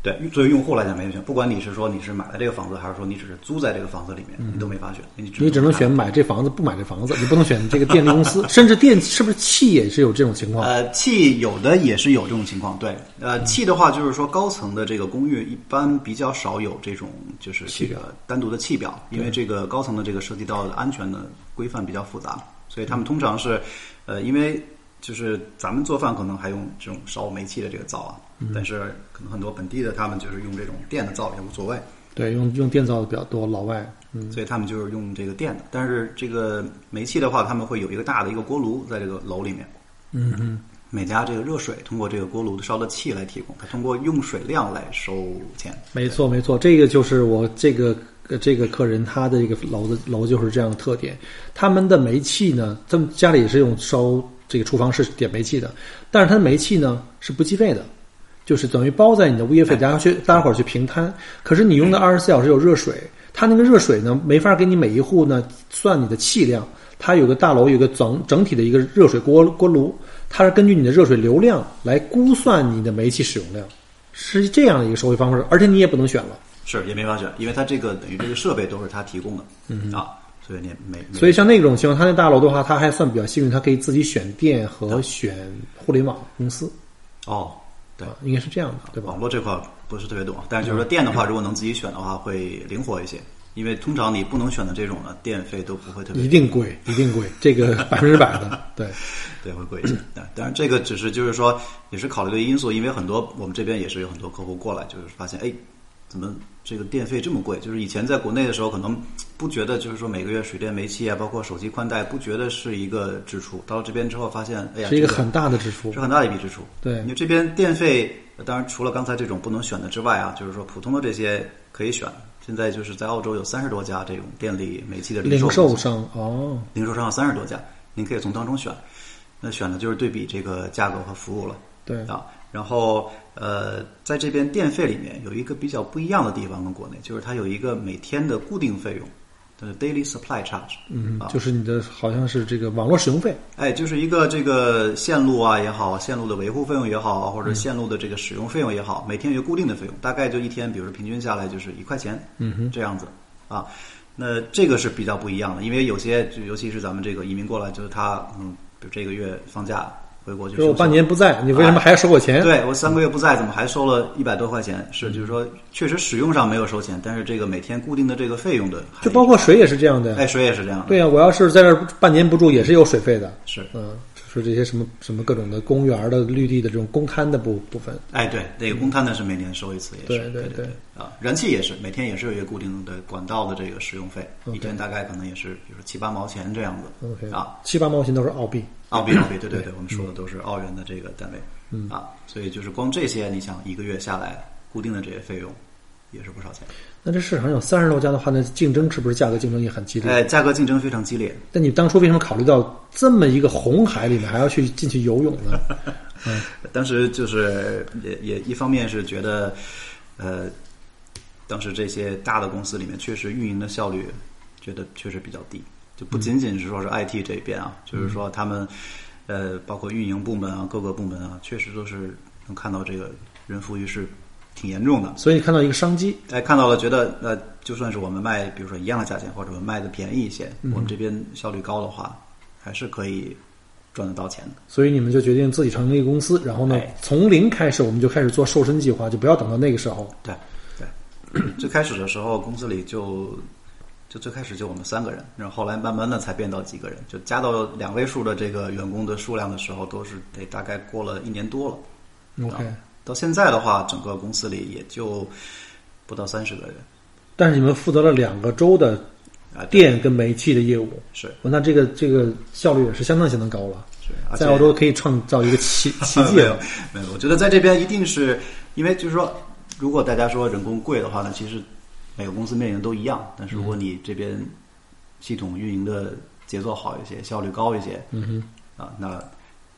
对，作为用户来讲没得选，不管你是说你是买了这个房子，还是说你只是租在这个房子里面，你都没法选。你你只能选买这房子，不买这房子，你不能选这个电力公司，<laughs> 甚至电是不是气也是有这种情况？呃，气有的也是有这种情况。对，呃，气的话就是说高层的这个公寓一般比较少有这种就是这个单独的气表，因为这个高层的这个涉及到的安全的规范比较复杂，所以他们通常是，呃，因为。就是咱们做饭可能还用这种烧煤气的这个灶啊，但是可能很多本地的他们就是用这种电的灶也无所谓。对，用用电灶的比较多，老外，嗯，所以他们就是用这个电的。但是这个煤气的话，他们会有一个大的一个锅炉在这个楼里面。嗯嗯。每家这个热水通过这个锅炉烧的气来提供，它通过用水量来收钱。没错没错，这个就是我这个这个客人他的一个楼的楼就是这样的特点。他们的煤气呢，他们家里也是用烧。这个厨房是点煤气的，但是它的煤气呢是不计费的，就是等于包在你的物业费，大家去大家伙儿去平摊。可是你用的二十四小时有热水，它那个热水呢没法给你每一户呢算你的气量。它有个大楼有个整整体的一个热水锅锅炉，它是根据你的热水流量来估算你的煤气使用量，是这样的一个收费方式。而且你也不能选了，是也没法选，因为它这个等于这个设备都是它提供的，嗯啊。所以你每每所以像那种情况，它那大楼的话，它还算比较幸运，它可以自己选电和选互联网公司，哦，对啊，应该是这样的，对吧网？络这块不是特别懂，但是就是说电的话，如果能自己选的话，会灵活一些。因为通常你不能选的这种呢，电费都不会特别一定贵，一定贵，这个 <laughs> 百分之百的，对，<laughs> 对，会贵一些。但，当然这个只是就是说，也是考虑的因素，因为很多我们这边也是有很多客户过来，就是发现，哎，怎么这个电费这么贵？就是以前在国内的时候，可能不觉得，就是说每个月水电煤气啊，包括手机宽带，不觉得是一个支出。到了这边之后，发现，哎呀，这是一个很大的支出是，很大的一笔支出。对因为这边电费，呃当然除了刚才这种不能选的之外啊，就是说普通的这些可以选。现在就是在澳洲有三十多家这种电力、煤气的零售商哦，零售商有三十多家，您可以从当中选。那选的就是对比这个价格和服务了。对，啊，然后呃，在这边电费里面有一个比较不一样的地方，跟国内就是它有一个每天的固定费用，的 daily supply charge。嗯啊，就是你的好像是这个网络使用费，哎，就是一个这个线路啊也好，线路的维护费用也好，或者线路的这个使用费用也好，每天有一个固定的费用，大概就一天，比如说平均下来就是一块钱，嗯哼，这样子啊。那这个是比较不一样的，因为有些就尤其是咱们这个移民过来，就是他嗯，比如这个月放假回国就是我半年不在，你为什么还要收我钱？对我三个月不在，怎么还收了一百多块钱？是，就是说确实使用上没有收钱，但是这个每天固定的这个费用的，就包括水也是这样的。哎水也是这样的，对呀、我要是在这儿半年不住，也是有水费的。是，嗯，就是这些什么什么各种的公园的、绿地的这种公摊的部部分。哎对，那个公摊呢是每年收一次，也是，对对对对啊，燃气也是每天也是有一个固定的管道的这个使用费，一天大概可能也是比如说七八毛钱这样子 OK，啊，七八毛钱都是澳币。澳币澳币，对对对，我们说的都是澳元的这个单位，嗯。啊，所以就是光这些，你想一个月下来固定的这些费用也是不少钱，那这市场有三十多家的话，那竞争是不是价格竞争也很激烈？哎，价格竞争非常激烈，但你当初为什么考虑到这么一个红海里面还要去进去游泳呢？<laughs> 当时就是也也一方面是觉得，呃，当时这些大的公司里面确实运营的效率，觉得确实比较低，就不仅仅是说是 IT 这边啊，就是说他们，呃，包括运营部门啊，各个部门啊，确实都是能看到这个人浮于事挺严重的。所以你看到一个商机，哎，看到了，觉得呃，就算是我们卖，比如说一样的价钱，或者我们卖的便宜一些，我们这边效率高的话，还是可以赚得到钱的。所以你们就决定自己成立一个公司，然后呢哎，从零开始我们就开始做瘦身计划，就不要等到那个时候。对，对，<coughs> 最开始的时候，公司里就就最开始就我们三个人，然后后来慢慢的才变到几个人，就加到两位数的这个员工的数量的时候，都是得大概过了一年多了。OK，啊到现在的话，整个公司里也就不到三十个人但是你们负责了两个州的啊。电跟煤气的业务，是那这个这个效率也是相当相当高了，是，在澳洲可以创造一个奇 <laughs> 奇迹没有了。没有，我觉得在这边一定是因为就是说，如果大家说人工贵的话呢，其实每个公司面临的都一样。但是如果你这边系统运营的节奏好一些，效率高一些，嗯哼啊，那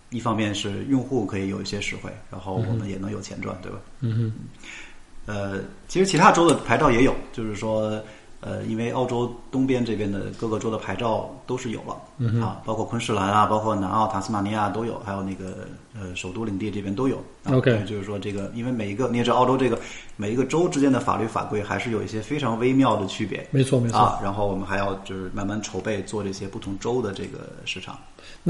一方面是用户可以有一些实惠，然后我们也能有钱赚，对吧？哼，嗯哼，呃，其实其他州的牌照也有，就是说，呃，因为澳洲东边这边的各个州的牌照都是有了，嗯啊，包括昆士兰啊，包括南澳、塔斯马尼亚都有，还有那个呃首都领地这边都有。啊 OK 就是说这个，因为每一个你也知道，澳洲这个每一个州之间的法律法规还是有一些非常微妙的区别。没错没错。啊，然后我们还要就是慢慢筹备做这些不同州的这个市场。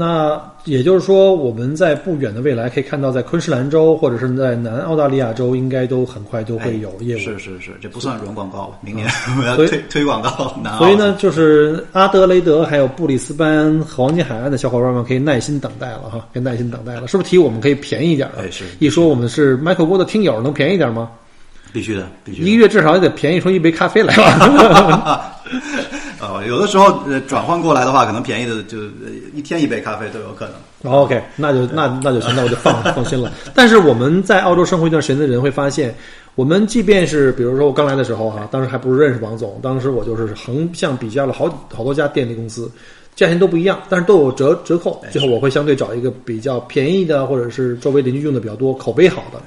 那也就是说，我们在不远的未来可以看到，在昆士兰州或者是在南澳大利亚州，应该都很快都会有业务。哎是是是，这不算软广告了，明年 <laughs> 我要推推广到南澳。所以呢，就是阿德雷德还有布里斯班、黄金海岸的小伙伴们可以耐心等待了哈，可以耐心等待了。是不是提我们可以便宜一点了？哎是一说我们是 Michael 郭的听友，能便宜一点吗？必须的，必须的。一个月至少也得便宜出一杯咖啡来吧。<laughs> 啊，有的时候呃转换过来的话，可能便宜的就呃一天一杯咖啡都有可能。OK，那就那那就行，那我就放放心了。但是我们在澳洲生活一段时间的人会发现，我们即便是比如说我刚来的时候哈，当时还不是认识王总，当时我就是横向比较了好好多家电力公司，价钱都不一样，但是都有折折扣。最后我会相对找一个比较便宜的，或者是周围邻居用的比较多、口碑好的。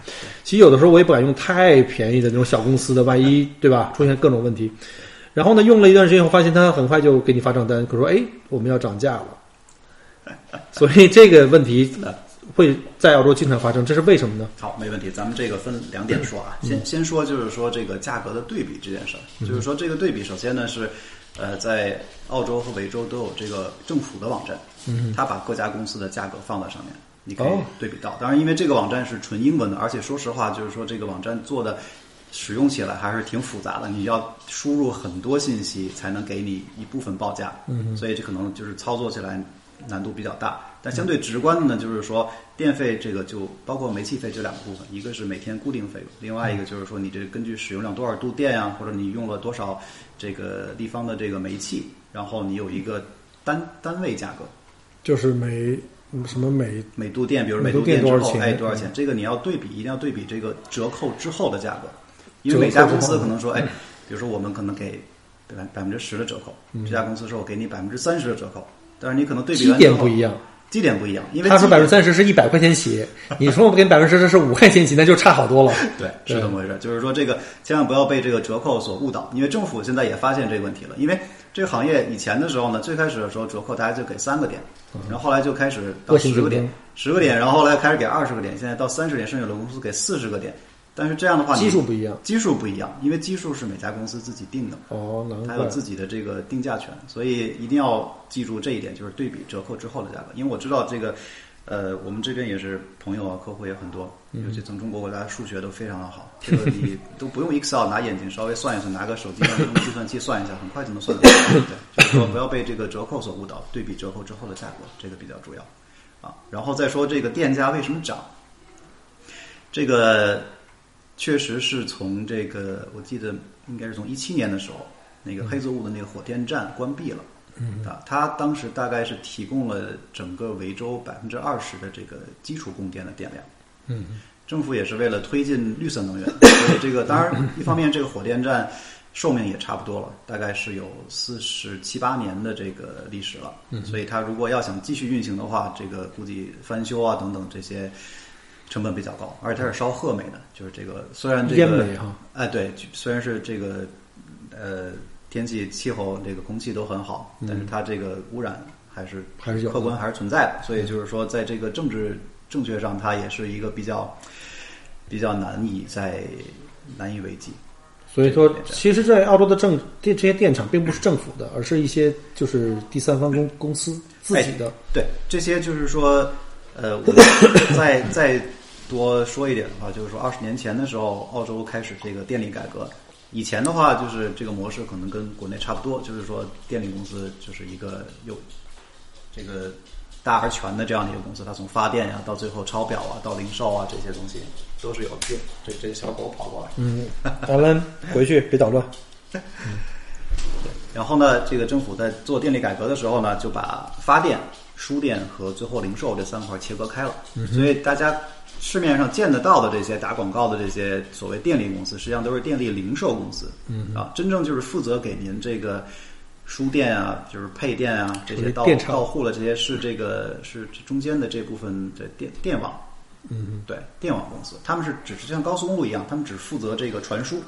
其实有的时候我也不敢用太便宜的那种小公司的，万一对吧出现各种问题。然后呢，用了一段时间后，发现他很快就给你发账单，可说：“哎，我们要涨价了。”所以这个问题会在澳洲经常发生，这是为什么呢？好，没问题。咱们这个分两点说啊，先先说就是说这个价格的对比这件事儿，就是说这个对比，首先呢是，呃，在澳洲和维州都有这个政府的网站，嗯，它把各家公司的价格放在上面，你可以哦对比到。当然，因为这个网站是纯英文的，而且说实话，就是说这个网站做的使用起来还是挺复杂的，你要输入很多信息才能给你一部分报价，嗯，所以这可能就是操作起来难度比较大。但相对直观的呢，就是说电费这个就包括煤气费这两个部分，一个是每天固定费用，另外一个就是说你这根据使用量多少度电呀、或者你用了多少这个立方的这个煤气，然后你有一个单单位价格，就是每什么每每度电，比如每度电之后，电多少钱哎，多少钱？这个你要对比，一定要对比这个折扣之后的价格，因为每家公司可能说，哎，比如说我们可能给百百分之十的折扣，这家公司说我给你百分之三十的折扣，但是你可能对比基点不一样。基点不一样，因为他说百分之三十是一百块钱起，<laughs> 你说我给你百分之十是五块钱起，那就差好多了。<laughs> 对，是对这么回事。就是说，这个千万不要被这个折扣所误导，因为政府现在也发现这个问题了。因为这个行业以前的时候呢，最开始的时候折扣大家就给三个点，然后后来就开始到十个点，十个点，然后后来开始给二十个点，现在到三十点，甚至有的公司给四十个点。但是这样的话，基数不一样。基数不一样，因为基数是每家公司自己定的。哦，难怪它有。自己的这个定价权，所以一定要记住这一点，就是对比折扣之后的价格。因为我知道这个，呃，我们这边也是朋友啊，客户也很多，尤其从中国过来，数学都非常的好。<laughs> 这个你都不用 Excel 拿眼睛稍微算一算，拿个手机用计算器算一下，很快就能算得出来。对，就是说不要被这个折扣所误导，对比折扣之后的价格，这个比较重要啊。然后再说这个店家为什么涨，这个确实是从这个，我记得应该是从一七年的时候，那个黑泽坞的那个火电站关闭了。嗯啊，它当时大概是提供了整个维州百分之二十的这个基础供电的电量。嗯，政府也是为了推进绿色能源，<laughs> 所以这个当然一方面这个火电站寿命也差不多了，大概是有四十七八年的这个历史了。嗯，所以它如果要想继续运行的话，这个估计翻修啊等等这些成本比较高，而且它是烧褐煤的，就是这个虽然这个烟煤哈，哎，对，虽然是这个呃天气、气候、这个空气都很好，但是它这个污染还是还是有客观还是存在的。所以就是说，在这个政治正确上，它也是一个比较比较难以在难以为继。所以说，其实，在澳洲的政电这些电厂并不是政府的，而是一些就是第三方公公司自己的。对，这些就是说，呃，我们再再多说一点的话，就是说，二十年前的时候，澳洲开始这个电力改革。以前的话，就是这个模式可能跟国内差不多，就是说，电力公司就是一个有这个大而全的这样的一个公司，它从发电呀、到最后抄表啊，到零售啊这些东西都是有的。这这小狗跑过来。嗯，咱们回去别捣乱。<laughs> 然后呢，这个政府在做电力改革的时候呢，就把发电、输电和最后零售这三块切割开了。所以大家市面上见得到的这些打广告的这些所谓电力公司，实际上都是电力零售公司。嗯啊，真正就是负责给您这个输电啊，就是配电啊这些到到户了，这些是这个是中间的这部分的电电网。嗯，对，电网公司，他们是只是像高速公路一样，他们只负责这个传输。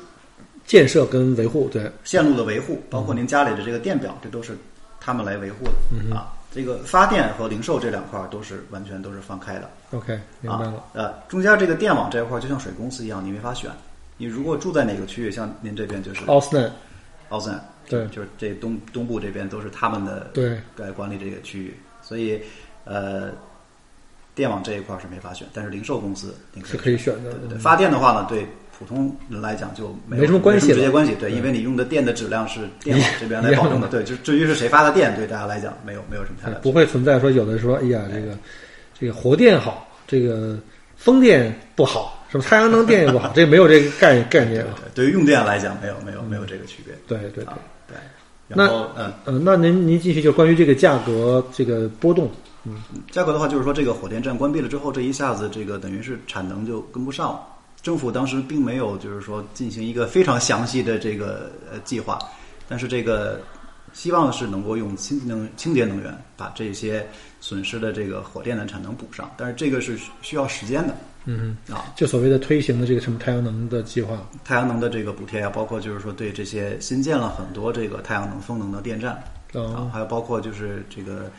建设跟维护，对，线路的维护，包括您家里的这个电表，这都是他们来维护的、啊。这个发电和零售这两块儿都是完全都是放开的 OK，明白了。啊。呃，中间这个电网这一块儿就像水公司一样，你没法选。你如果住在哪个区域，像您这边就是奥斯嫩，奥森，对就是这东东部这边都是他们的对，来管理这个区域，所以呃，电网这一块儿是没法选，但是零售公司你可以是可以选的对对对，发电的话呢，对普通人来讲就没没什么关系了直接关系。对，因为你用的电的质量是 <laughs> 电网这边来保证的。对，就至于是谁发的电，对大家来讲没有没有什么太大不会存在说有的说，哎呀，这个这个火电好，这个风电不好，什么太阳能电也不好，<laughs> 这没有这个概概念啊。对于用电来讲，没有没有没有这个区别。对对对啊，对。那嗯，嗯，那您您继续就关于这个价格这个波动，嗯价格的话，就是说这个火电站关闭了之后，这一下子这个等于是产能就跟不上了。政府当时并没有就是说进行一个非常详细的这个呃计划，但是这个希望是能够用清能清洁能源把这些损失的这个火电的产能补上，但是这个是需需要时间的。嗯，啊。就所谓的推行的这个什么太阳能的计划，太阳能的这个补贴啊，包括就是说对这些新建了很多这个太阳能、风能的电站，啊哦，，还有包括就是这个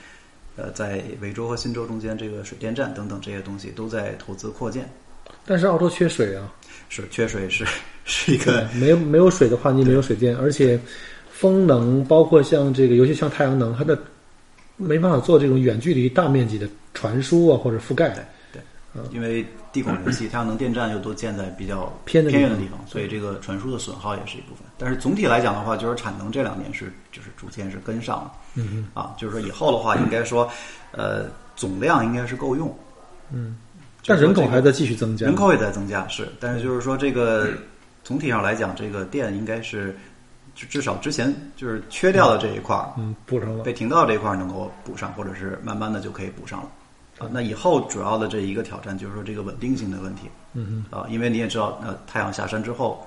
呃，在维州和新州中间这个水电站等等这些东西都在投资扩建。但是澳洲缺水啊，是缺水是 <laughs> 是一个没有没有水的话，你没有水电，而且风能，包括像这个，尤其像太阳能，它的没办法做这种远距离大面积的传输啊或者覆盖。对，因为地广人稀，太阳能电站又都建在比较偏的偏远的地方，所以这个传输的损耗也是一部分。但是总体来讲的话，就是产能这两年是就是逐渐是跟上了。嗯嗯啊，就是说以后的话，应该说，呃，总量应该是够用。嗯，但人口还在继续增加，人口也在增加，是，但是就是说这个总体上来讲，这个电应该是至至少之前就是缺掉的这一块儿，嗯，补上了。被停到这一块儿能够补上，或者是慢慢的就可以补上了。啊，那以后主要的这一个挑战就是说这个稳定性的问题。嗯啊，因为你也知道，呃，太阳下山之后，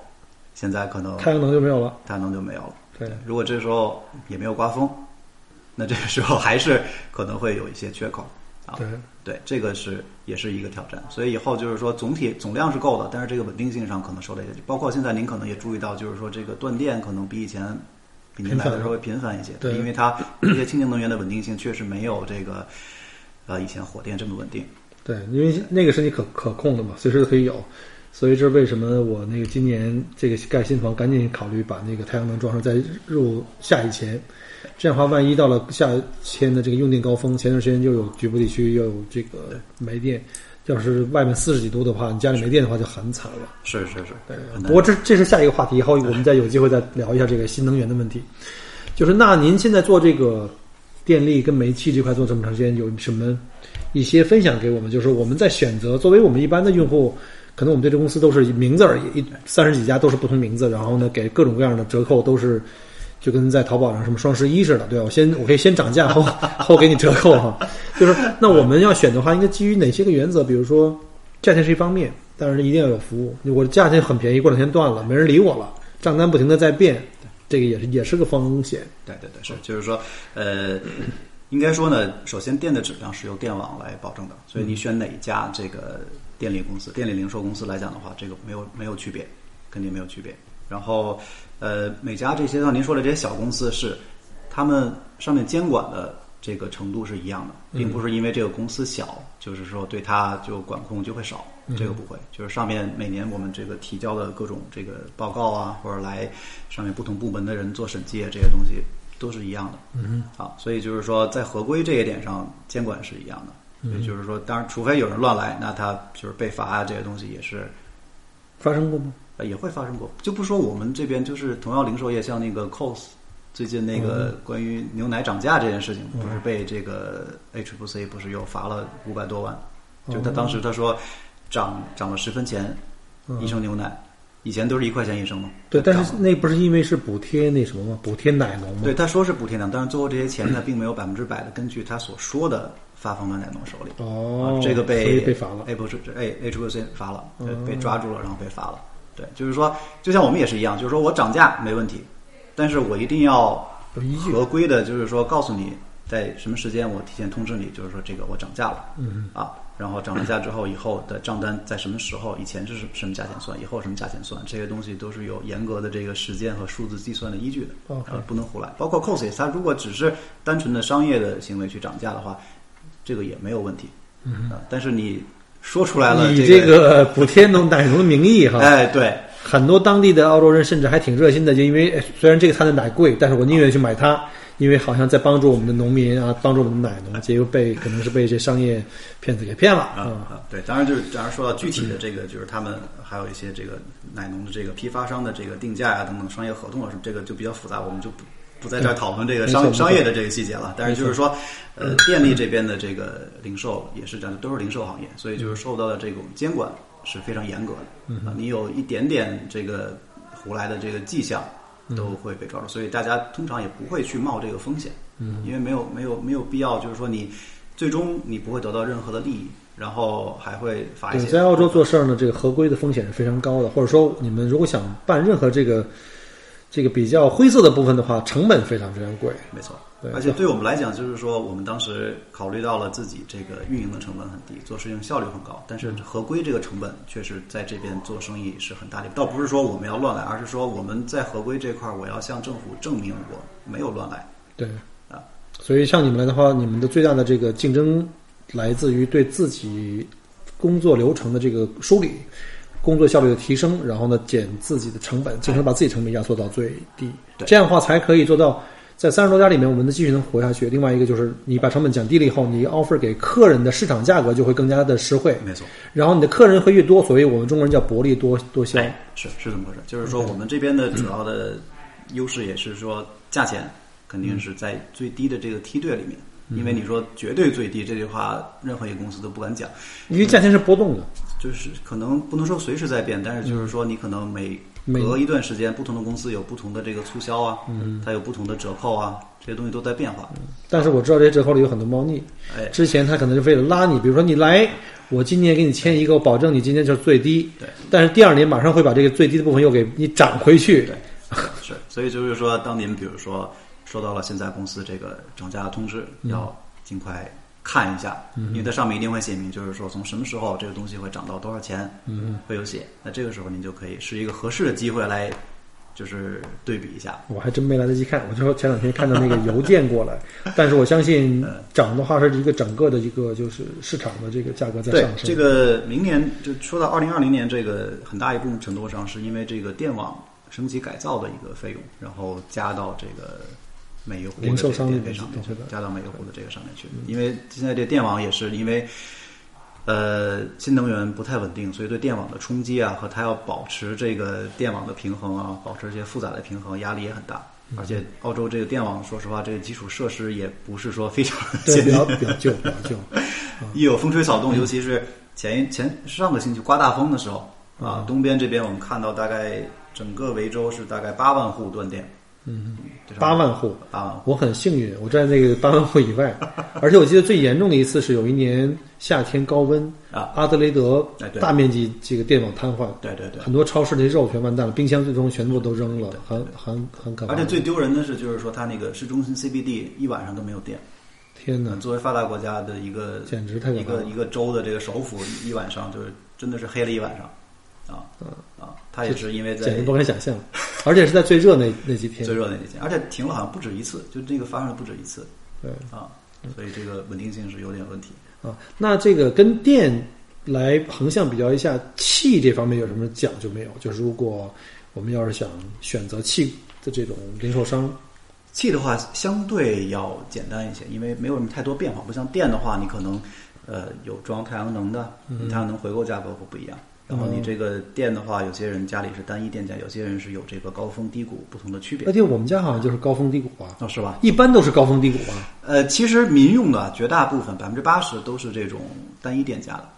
现在可能太阳能就没有了。太阳能就没有了。对，如果这时候也没有刮风，那这个时候还是可能会有一些缺口。啊，对，对，这个是也是一个挑战。所以以后就是说总体总量是够的，但是这个稳定性上可能受了一些，包括现在您可能也注意到，就是说这个断电可能比以前比您来的稍微频繁一些，对因为它这些清洁能源的稳定性确实没有这个呃以前火电这么稳定。对，因为那个是你可可控的嘛，随时都可以有，所以这是为什么我那个今年这个盖新房赶紧考虑把那个太阳能装上，在入夏以前，这样的话，万一到了夏天的这个用电高峰，前段时间又有局部地区又有这个没电，要是外面四十几度的话，你家里没电的话就很惨了。是是是，对不过这这是下一个话题，以后我们再有机会再聊一下这个新能源的问题。就是那您现在做这个电力跟煤气这块做这么长时间，有什么一些分享给我们？就是我们在选择，作为我们一般的用户，可能我们对这公司都是名字而已，一三十几家都是不同名字，然后呢给各种各样的折扣都是。就跟在淘宝上什么双十一似的，对吧？我先我可以先涨价 <laughs> 后后给你折扣哈。就是那我们要选的话，应该基于哪些个原则？比如说价钱是一方面，但是一定要有服务。我的价钱很便宜，过两天断了，没人理我了，账单不停的在变，这个也是也是个风险。对对对，是，就是说，呃，应该说呢，首先电的质量是由电网来保证的，所以你选哪家这个电力公司、电力零售公司来讲的话，这个没有没有区别，肯定没有区别。然后，呃，每家这些像您说的这些小公司是，他们上面监管的这个程度是一样的，并不是因为这个公司小，就是说对它就管控就会少，这个不会。就是上面每年我们这个提交的各种这个报告啊，或者来上面不同部门的人做审计啊，这些东西都是一样的。嗯好，所以就是说在合规这一点上，监管是一样的。也就是说，当然，除非有人乱来，那他就是被罚啊，这些东西也是发生过吗？呃，也会发生过。就不说我们这边，就是同样零售业，像那个 COS，最近那个关于牛奶涨价这件事情，不是被这个 H 不是又罚了五百多万？就他当时他说涨涨了十分钱一升牛奶，以前都是一块钱一升嘛。对，但是那不是因为是补贴那什么吗？补贴奶农吗？对他说是补贴量，但是最后这些钱他并没有百分之百的根据他所说的发放到奶农手里。哦啊，这个被被罚了。哎不是哎 H 不 C 罚了，被抓住了，然后被罚了。对，就是说，就像我们也是一样，就是说我涨价没问题，但是我一定要。合规的，就是说告诉你在什么时间我提前通知你，就是说这个我涨价了，嗯啊，然后涨了价之后，以后的账单在什么时候，以前是什么价钱算，以后什么价钱算，这些东西都是有严格的这个时间和数字计算的依据的啊，不能胡来。包括 cos，它如果只是单纯的商业的行为去涨价的话，这个也没有问题，嗯啊，但是你说出来了，以这这个补贴农奶农的名义哈，哎，对，很多当地的澳洲人甚至还挺热心的，就因为哎虽然这个他的奶贵，但是我宁愿去买它，因为好像在帮助我们的农民啊，帮助我们的奶农，结果被可能是被这商业骗子给骗了。啊，对，当然就是，当然说到具体的这个，就是他们还有一些这个奶农的这个批发商的这个定价啊、等等商业合同啊什么，这个就比较复杂，我们就不不在这儿讨论这个商商业的这个细节了。但是就是说，呃，电力这边的这个零售也是这样，都是零售行业，所以就是受到的这种监管是非常严格的。啊，你有一点点这个胡来的这个迹象，都会被抓住，所以大家通常也不会去冒这个风险。嗯，因为没有没有没有必要，就是说你最终你不会得到任何的利益，然后还会罚一对，些。在澳洲做事儿呢，这个合规的风险是非常高的，或者说你们如果想办任何这个这个比较灰色的部分的话，成本非常非常贵。没错对，而且对我们来讲，就是说我们当时考虑到了自己这个运营的成本很低，做事情效率很高，但是合规这个成本确实在这边做生意是很大的。倒不是说我们要乱来，而是说我们在合规这块儿，我要向政府证明我没有乱来。对啊，所以像你们来的话，你们的最大的这个竞争来自于对自己工作流程的这个梳理，工作效率的提升，然后呢减自己的成本，尽可能把自己成本压缩到最低，这样的话才可以做到。在三十多家里面，我们能继续能活下去。另外一个就是，你把成本降低了以后，你 offer 给客人的市场价格就会更加的实惠。没错。然后你的客人会越多，所以我们中国人叫薄利多多销。哎，是是这么回事。就是说，我们这边的主要的优势也是说，价钱肯定是在最低的这个梯队里面。因为你说绝对最低这句话，任何一个公司都不敢讲，因为价钱是波动的。就是可能不能说随时在变，但是就是说你可能每隔一段时间，不同的公司有不同的这个促销啊，它有不同的折扣啊，这些东西都在变化。但是我知道这些折扣里有很多猫腻。哎，之前他可能是为了拉你，比如说你来，我今年给你签一个，我保证你今年就是最低。对。但是第二年马上会把这个最低的部分又给你涨回去。对。是，所以就是说，当您比如说收到了现在公司这个涨价的通知，要尽快。看一下，因为它上面一定会写明，就是说从什么时候这个东西会涨到多少钱，嗯，会有写。那这个时候您就可以是一个合适的机会来，就是对比一下。我还真没来得及看，我就前两天看到那个邮件过来，<laughs> 但是我相信涨的话是一个整个的一个就是市场的这个价格在上升。这个明年就说到二零二零年，这个很大一部分程度上是因为这个电网升级改造的一个费用，然后加到这个。每一户的电商上面去，加到每一户的这个上面去。因为现在这电网也是因为，呃，新能源不太稳定，所以对电网的冲击啊，和它要保持这个电网的平衡啊，保持这些负载的平衡，压力也很大。而且澳洲这个电网，说实话，这个基础设施也不是说非常对比较比较旧，比较旧。<laughs> 一有风吹草动，尤其是前一前上个星期刮大风的时候啊，东边这边我们看到大概整个维州是大概八万户断电。嗯，八万户啊！我很幸运，我在那个八万户以外。<laughs> 而且我记得最严重的一次是有一年夏天高温啊，阿德雷德大面积这个电网瘫痪，对对对，很多超市的肉全完蛋了，冰箱最终全部都扔了，很很很可怕。而且最丢人的是，就是说它那个市中心 CBD 一晚上都没有电。天哪！作为发达国家的一个简直太一个一个州的这个首府，一晚上就是真的是黑了一晚上。啊，嗯啊，他也是因为在简直不敢想象，而且是在最热那那几天，最热那几天，而且停了好像不止一次，就这个发生了不止一次，对啊，所以这个稳定性是有点问题啊。那这个跟电来横向比较一下，气这方面有什么讲究没有？就是如果我们要是想选择气的这种零售商，气的话相对要简单一些，因为没有什么太多变化，不像电的话，你可能呃有装太阳能的，太阳能回购价格会不一样。然后你这个电的话，有些人家里是单一电价，有些人是有这个高峰低谷不同的区别。而且我们家好像就是高峰低谷啊，哦，是吧？一般都是高峰低谷啊。呃，其实民用的绝大部分百分之八十都是这种单一电价的，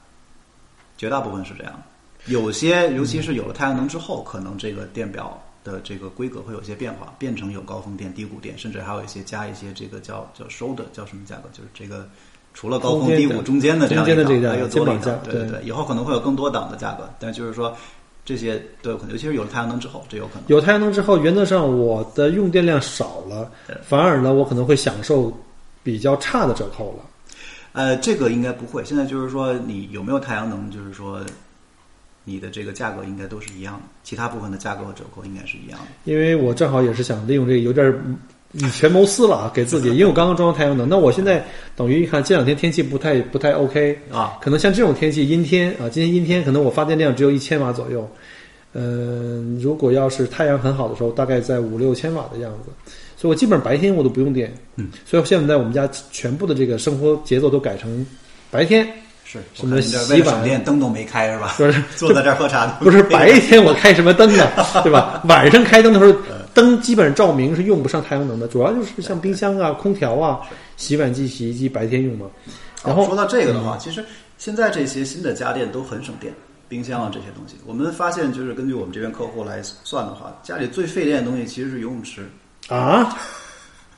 绝大部分是这样。有些，尤其是有了太阳能之后，可能这个电表的这个规格会有些变化，变成有高峰电、低谷电，甚至还有一些加一些这个叫叫收的叫什么价格，就是这个。除了高峰低谷中间的这样一个还有多一档，对对对，以后可能会有更多档的价格，但就是说这些都有可能，尤其是有了太阳能之后，这有可能。有太阳能之后，原则上我的用电量少了，反而呢，我可能会享受比较差的折扣了。呃，这个应该不会。现在就是说，你有没有太阳能，就是说你的这个价格应该都是一样的，其他部分的价格和折扣应该是一样的。因为我正好也是想利用这个有点。以权谋私了啊，给自己，因为我刚刚装了太阳能，那我现在等于一看这两天天气不太不太 OK 啊，可能像这种天气阴天啊，今天阴天，可能我发电量只有一千瓦左右，嗯，如果要是太阳很好的时候，大概在五六千瓦的样子，所以我基本上白天我都不用电，嗯，所以现在我们家全部的这个生活节奏都改成白天。是什么洗碗店灯都没开是吧？就是 <laughs> 坐在这儿喝茶。不是白天我开什么灯呢，对吧？晚上开灯的时候，灯基本上照明是用不上太阳能的，主要就是像冰箱啊、空调啊、洗碗机、洗衣机白天用嘛。然后说到这个的话，其实现在这些新的家电都很省电，冰箱啊这些东西，我们发现就是根据我们这边客户来算的话，家里最费电的东西其实是游泳池啊。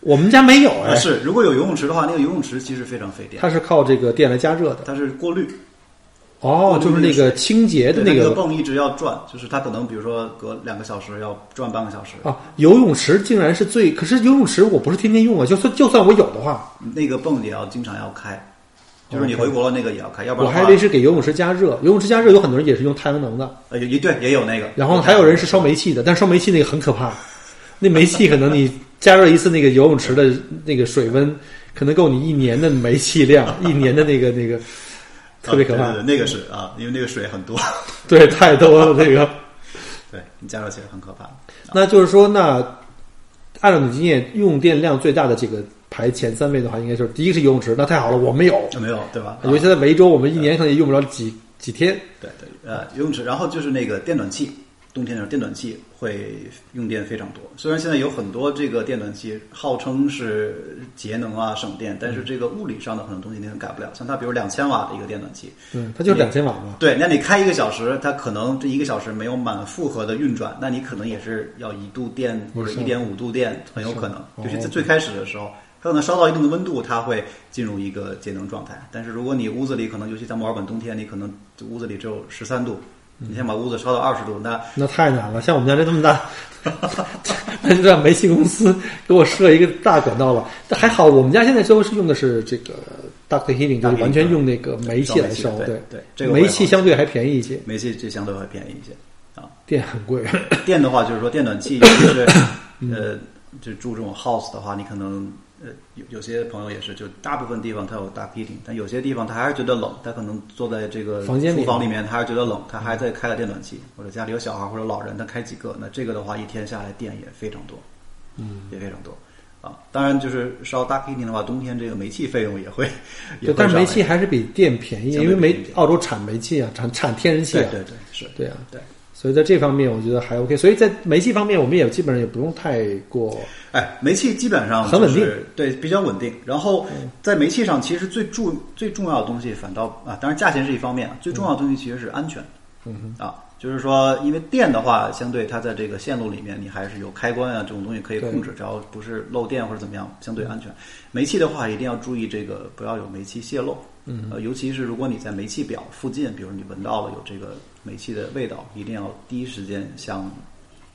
我们家没有哎，是如果有游泳池的话，那个游泳池其实非常费电。它是靠这个电来加热的，它是过滤。哦，就是那个清洁的那个泵一直要转，就是它可能比如说隔两个小时要转半个小时。啊，游泳池竟然是最，可是游泳池我不是天天用啊，就算就算我有的话，那个泵也要经常要开，就是你回国了那个也要开，要不然我还以为是给游泳池加热，游泳池加热有很多人也是用太阳能的，呃，也对，也有那个。然后还有人是烧煤气的，但烧煤气那个很可怕，那煤气可能你。加热一次那个游泳池的那个水温，可能够你一年的煤气量，一年的那个那个，特别可怕。啊对对对那个是啊，因为那个水很多，<laughs> 对，太多了那个。<laughs> 对你加热起来很可怕。那就是说，那按照你经验，用电量最大的这个排前三位的话，应该就是第一个是游泳池，那太好了，我们有。没有对吧？因为现在维州，我们一年可能也用不了几几天。对对，呃，游泳池，然后就是那个电暖气，冬天的时候电暖气会用电非常多。虽然现在有很多这个电暖气号称是节能啊、省电，但是这个物理上的很多东西你很改不了。像它比如两千瓦的一个电暖气，嗯，它就是两千瓦嘛。对，那你开一个小时，它可能这一个小时没有满负荷的运转，那你可能也是要一度电或者是一点五度电，很有可能。就是在最开始的时候，它可能烧到一定的温度，它会进入一个节能状态。但是如果你屋子里可能，尤其在墨尔本冬天，你可能屋子里只有十三度，嗯你先把屋子烧到二十度，那那太难了，像我们家这这么大，那就让煤气公司给我设一个大管道了。但还好，我们家现在都是用的是这个 duct heating，就是完全用那个煤气来烧。对对对这个煤气相对还便宜一些，煤气这相对还便宜一些啊。电很贵。电的话，就是说电暖气，尤 <laughs> 其是嗯呃，就住这种 house 的话，你可能呃有有些朋友也是，就大部分地方他有大 heating，但有些地方他还是觉得冷，他可能坐在这个房间厨房里面，他还是觉得冷，他还在开了电暖气，或者家里有小孩或者老人，他开几个，那这个的话一天下来电也非常多，嗯，也非常多。啊，当然就是烧大 heating 的话，冬天这个煤气费用也会，也对，会但是煤气还是比电便宜，相因为煤澳洲产煤气啊，产产天然气啊，对对对是，对啊，对。所以在这方面，我觉得还 OK。所以在煤气方面，我们也基本上也不用太过哎，煤气基本上很稳定对，比较稳定。然后在煤气上，其实最重最重要的东西，反倒啊，当然价钱是一方面，最重要的东西其实是安全。嗯哼啊，就是说，因为电的话，相对它在这个线路里面，你还是有开关啊这种东西可以控制，只要不是漏电或者怎么样，相对安全。煤气的话，一定要注意这个不要有煤气泄漏。嗯，呃，尤其是如果你在煤气表附近，比如你闻到了有这个煤气的味道，一定要第一时间向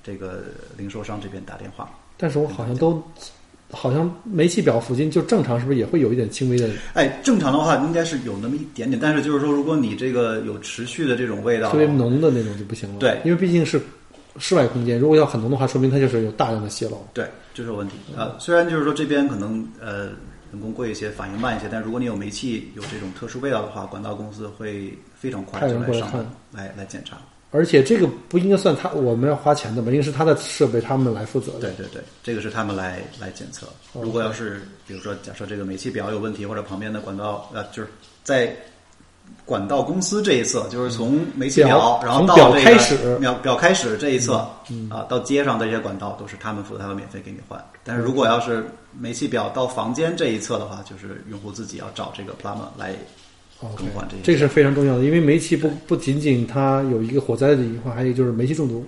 这个零售商这边打电话。但是我好像都好像煤气表附近就正常，是不是也会有一点轻微的哎，正常的话应该是有那么一点点，但是就是说，如果你这个有持续的这种味道，特别浓的那种就不行了？对因为毕竟是室外空间，如果要很浓的话，说明它就是有大量的泄漏。对，这是有问题。呃，虽然就是说这边可能呃人工贵一些，反应慢一些，但如果你有煤气有这种特殊味道的话，管道公司会非常快就来上门来来检查。而且这个不应该算他我们要花钱的吧？应该是他的设备他们来负责的。对对对，这个是他们来来检测。哦如果要是比如说假设这个煤气表有问题，或者旁边的管道呃就是在管道公司这一侧，就是从煤气表然后到这个开始表表开始这一侧，啊，到街上这些管道都是他们负责，他们免费给你换。但是如果要是煤气表到房间这一侧的话，就是用户自己要找这个 plumber 来 OK，更换这些。这个是非常重要的，因为煤气不不仅仅它有一个火灾的隐患，还有就是煤气中毒。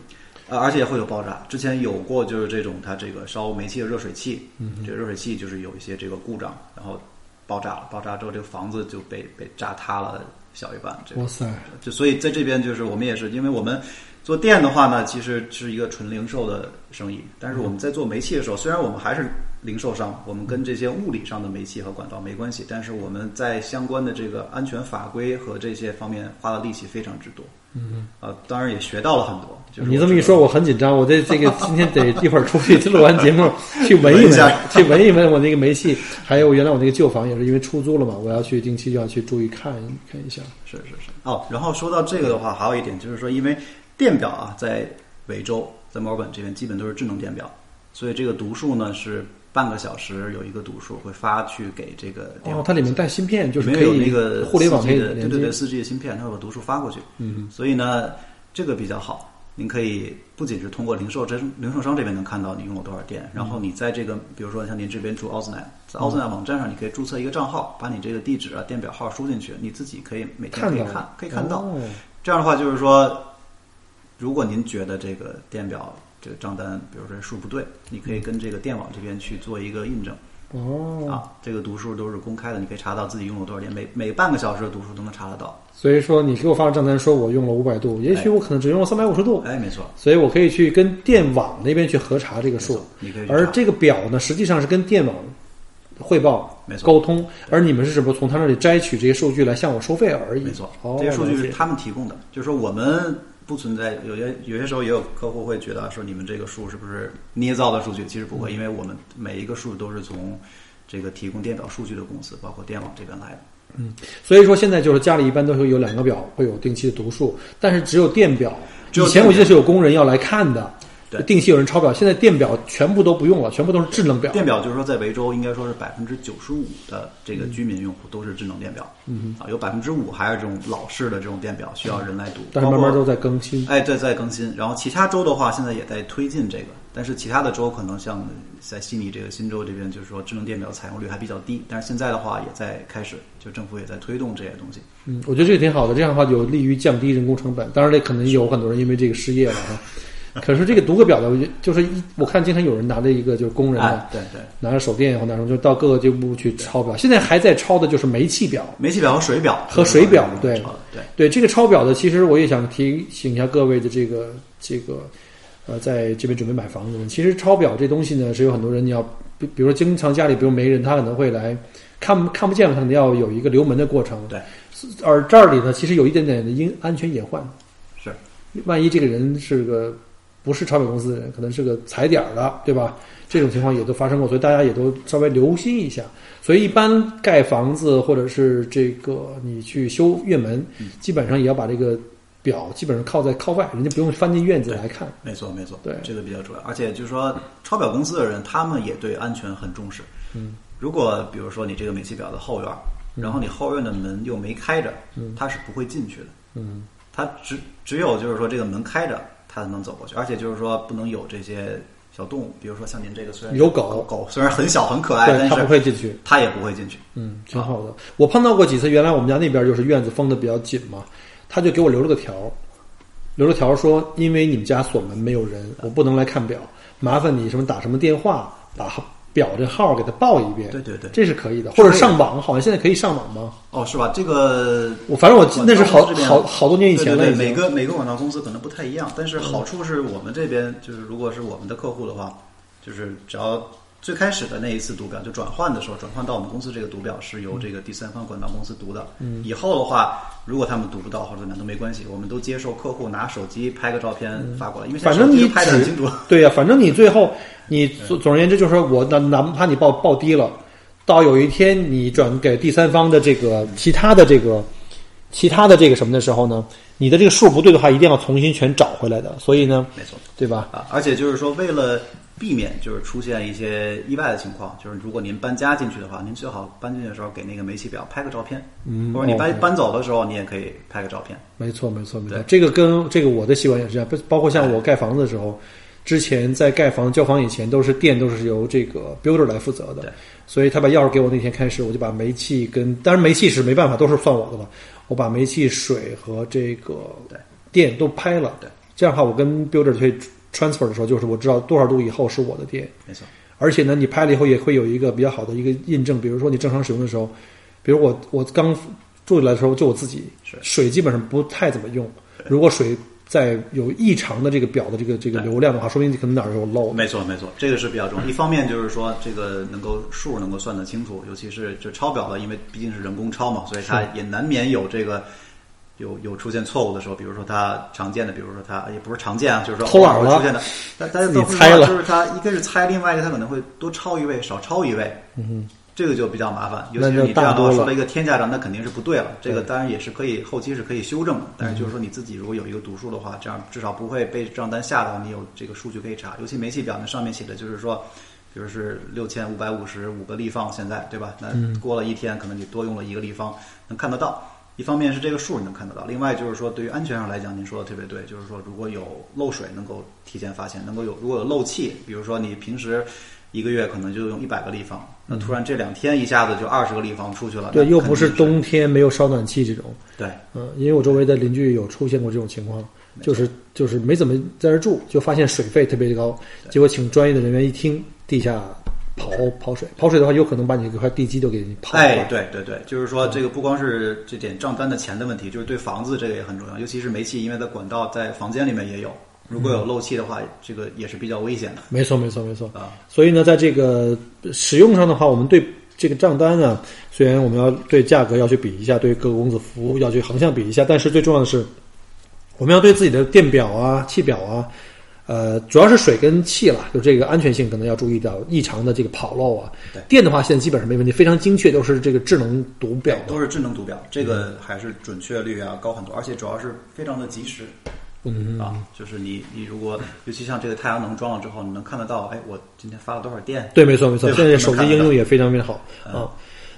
呃，而且会有爆炸。之前有过，就是这种它这个烧煤气的热水器，嗯这个热水器就是有一些这个故障，然后爆炸了。爆炸之后，这个房子就被被炸塌了小一半。这个哇塞，就所以在这边就是我们也是，因为我们做电的话呢，其实是一个纯零售的生意，但是我们在做煤气的时候，虽然我们还是零售商，我们跟这些物理上的煤气和管道没关系，但是我们在相关的这个安全法规和这些方面花的力气非常之多。嗯，呃，当然也学到了很多。就是你这么一说，我很紧张。我这这个 <laughs> 今天得一会儿出去录完节目 <laughs> 去闻一闻去闻一闻我那个煤气，还有原来我那个旧房也是因为出租了嘛，我要去定期就要去注意看一看一下。是是是哦，然后说到这个的话，还有一点就是说，因为电表啊，在维州，在墨尔本这边基本都是智能电表，所以这个读数呢是半个小时有一个读数会发去给这个电哦，它里面带芯片，就是没有那个互联网 4G 可以连接的对对对，。四 G 的芯片，它会把读数发过去。嗯，所以呢，这个比较好。您可以不仅是通过零售这零售商这边能看到你用了多少电，然后你在这个比如说像您这边住奥斯奈，在奥斯奈网站上你可以注册一个账号，把你这个地址啊、电表号输进去，你自己可以每天可以看，可以看到。哦这样的话就是说，如果您觉得这个电表这个账单，比如说数不对，你可以跟这个电网这边去做一个印证。哦，啊，这个读数都是公开的，你可以查到自己用了多少电，每每半个小时的读数都能查得到。所以说你给我发了账单，说我用了五百度，也许我可能只用了三百五十度，哎，没错，所以我可以去跟电网那边去核查这个数。你可以而这个表呢，实际上是跟电网汇报没错。沟通，而你们是只不过从他那里摘取这些数据来向我收费而已。没错，哦、这些数据是他们提供的，就是说我们不存在有些有些时候也有客户会觉得说你们这个数是不是捏造的数据？其实不会，因为我们每一个数都是从这个提供电表数据的公司，包括电网这边来的。嗯所以说现在就是家里一般都会有两个表，会有定期的读数，但是只有电表。以前我记得是有工人要来看的，对定期有人抄表，现在电表全部都不用了，全部都是智能表。电表就是说，在维州应该说是百分之九十五的这个居民用户都是智能电表，嗯啊，有百分之五还是这种老式的这种电表需要人来读，但是慢慢都在更新。哎，对，在更新。然后其他州的话，现在也在推进这个，但是其他的州可能像在悉尼这个新州这边，就是说智能电表采用率还比较低。但是现在的话，也在开始，就政府也在推动这些东西。嗯，我觉得这个挺好的，这样的话有利于降低人工成本。当然，这可能有很多人因为这个失业了啊。<laughs> 可是这个读个表的，就是一，我看经常有人拿着一个就是工人哎啊，，对对，拿着手电或拿什么，就到各个旧部去抄表。现在还在抄的就是煤气表。煤气表和水表和水表对对对，这个抄表的，其实我也想提醒一下各位的这个这个呃，在这边准备买房子的，其实抄表这东西呢，是有很多人你要，比比如说经常家里比如没人，他可能会来看看不见了，他肯定要有一个留门的过程。对，而这里呢，其实有一点点的因安全隐患。是，万一这个人是个不是抄表公司的人，可能是个踩点儿的，对吧？这种情况也都发生过，所以大家也都稍微留心一下。所以一般盖房子或者是这个你去修院门，基本上也要把这个表基本上靠在靠外，人家不用翻进院子来看。没错没错，对这个比较主要。而且就是说，抄表公司的人，他们也对安全很重视。嗯，如果比如说你这个煤气表的后院儿，然后你后院的门又没开着，嗯它是不会进去的。嗯，它只只有就是说这个门开着，它才能走过去，而且就是说不能有这些小动物，比如说像您这个虽然有狗狗虽然很小很可爱，对，他不会进去。它也不会进去。嗯，挺好的。我碰到过几次，原来我们家那边就是院子封的比较紧嘛，他就给我留了个条，留了条说，因为你们家锁门没有人，我不能来看表，麻烦你什么打什么电话，打号表这号给他报一遍。对对对这是可以的，或者上网，好像现在可以上网吗？哦，是吧？这个我反正我记那是好好好多年以前了，对对对，每个每个广告公司可能不太一样，但是好处是我们这边就是如果是我们的客户的话，就是只要最开始的那一次读表就转换的时候，转换到我们公司这个读表是由这个第三方管道公司读的。嗯，以后的话，如果他们读不到或者怎么样都没关系，我们都接受客户拿手机拍个照片发过来，因为反正你拍的很清楚。对呀、反正你最后你总总而言之就是说我哪哪怕你报报低了，到有一天你转给第三方的这个其他的这个其他的这个什么的时候呢，你的这个数不对的话，一定要重新全找回来的。所以呢，没错。对吧？啊，而且就是说，为了避免就是出现一些意外的情况，就是如果您搬家进去的话，您最好搬进去的时候给那个煤气表拍个照片，嗯或者你搬、哦搬走的时候，你也可以拍个照片。没错，没错，没错。这个跟这个我的习惯也是这样，不包括像我盖房子的时候，之前在盖房交房以前，都是电都是由这个 builder 来负责的。对，所以他把钥匙给我那天开始，我就把煤气跟，当然煤气是没办法，都是算我的了，我把煤气、水和这个对。电都拍了，对，这样的话我跟 builder 去 transfer 的时候，就是我知道多少度以后是我的电，没错，而且呢，你拍了以后也会有一个比较好的一个印证，比如说你正常使用的时候，比如我我刚住进来的时候，就我自己水基本上不太怎么用。如果水在有异常的这个表的这个这个流量的话，说明你可能哪儿有漏。没错，没错，这个是比较重要。一方面就是说，这个能够数能够算得清楚，尤其是就抄表的，因为毕竟是人工抄嘛，所以它也难免有这个。有有出现错误的时候，比如说它常见的，比如说它也不是常见啊，就是说偷懒了偶尔会出现的，<laughs> 但大家你都不知猜了道就是它一个是猜，另外一个它可能会多抄一位，少抄一位，嗯这个就比较麻烦。尤其是你这样的话说了一个天价账，那肯定是不对了。这个当然也是可以后期是可以修正的，但是就是说你自己如果有一个读数的话，这样至少不会被账单吓到，你有这个数据可以查。尤其煤气表那上面写的就是说。比如是六千五百五十五个立方，现在对吧？那过了一天，可能你多用了一个立方，能看得到。一方面是这个数你能看得到，另外就是说对于安全上来讲，您说的特别对，就是说如果有漏水能够提前发现，能够有如果有漏气，比如说你平时一个月可能就用一百个立方，那突然这两天一下子就二十个立方出去了，对，又不是冬天没有烧暖气这种。对嗯，因为我周围的邻居有出现过这种情况，就是就是没怎么在这儿住，就发现水费特别高，结果请专业的人员一听，地下跑跑水，跑水的话有可能把你这块地基都给你泡哎，了。对对对，就是说这个不光是这点账单的钱的问题，就是对房子这个也很重要，尤其是煤气，因为它管道在房间里面也有，如果有漏气的话，这个也是比较危险的没错，没错，没错。啊。所以呢，在这个使用上的话，我们对这个账单啊，虽然我们要对价格要去比一下，对各个公司服务要去横向比一下，但是最重要的是，我们要对自己的电表啊、气表啊，呃，主要是水跟气了，就这个安全性可能要注意到异常的这个跑漏啊。电的话，现在基本上没问题，非常精确，都是这个智能读表。都是智能读表，这个还是准确率啊高很多，而且主要是非常的及时。嗯啊，就是你你如果尤其像这个太阳能装了之后，你能看得到，哎，我今天发了多少电？对，没错没错，现在手机应用也非常非常好啊。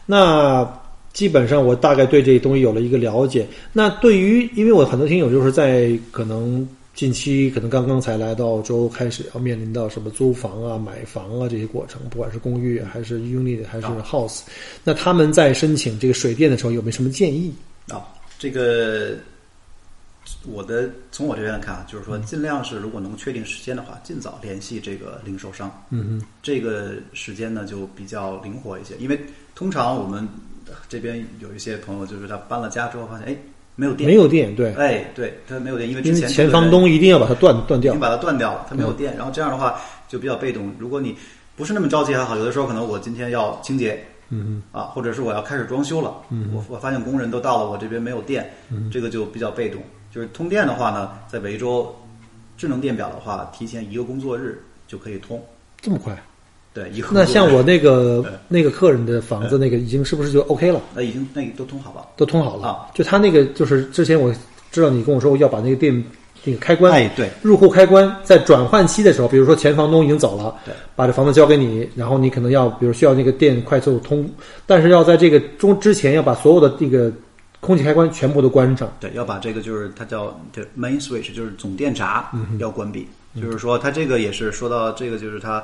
那基本上我大概对这东西有了一个了解。那对于，因为我很多听友就是在可能近期可能刚刚才来到澳洲，开始要面临到什么租房啊、买房啊这些过程，不管是公寓还是 unit 还是 house，、那他们在申请这个水电的时候有没有什么建议？啊，这个我的从我这边看啊，就是说尽量是如果能确定时间的话，尽早联系这个零售商。嗯嗯，这个时间呢就比较灵活一些，因为通常我们这边有一些朋友就是他搬了家之后发现，哎，没有电，没有电，对，哎，对它没有电，因为之前前房东一定要把它断断掉已经。把它断掉了，它没有电，然后这样的话就比较被动。如果你不是那么着急还好，有的时候可能我今天要清洁嗯啊，或者是我要开始装修了，我我发现工人都到了，我这边没有电，嗯这个就比较被动。就是通电的话呢，在维州智能电表的话，提前一个工作日就可以通。这么快？对，以后那像我那个对那个客人的房子，那个已经是不是就 OK 了？那已经那个都通好了。都通好了啊。就他那个，就是之前我知道你跟我说要把那个电那个开关，哎，对，入户开关在转换期的时候，比如说前房东已经走了，对，把这房子交给你，然后你可能要，比如需要那个电快速通，但是要在这个中之前要把所有的这个空气开关全部都关上。对，要把这个就是它叫对 main switch，就是总电闸嗯要关闭。就是说，它这个也是说到这个，就是它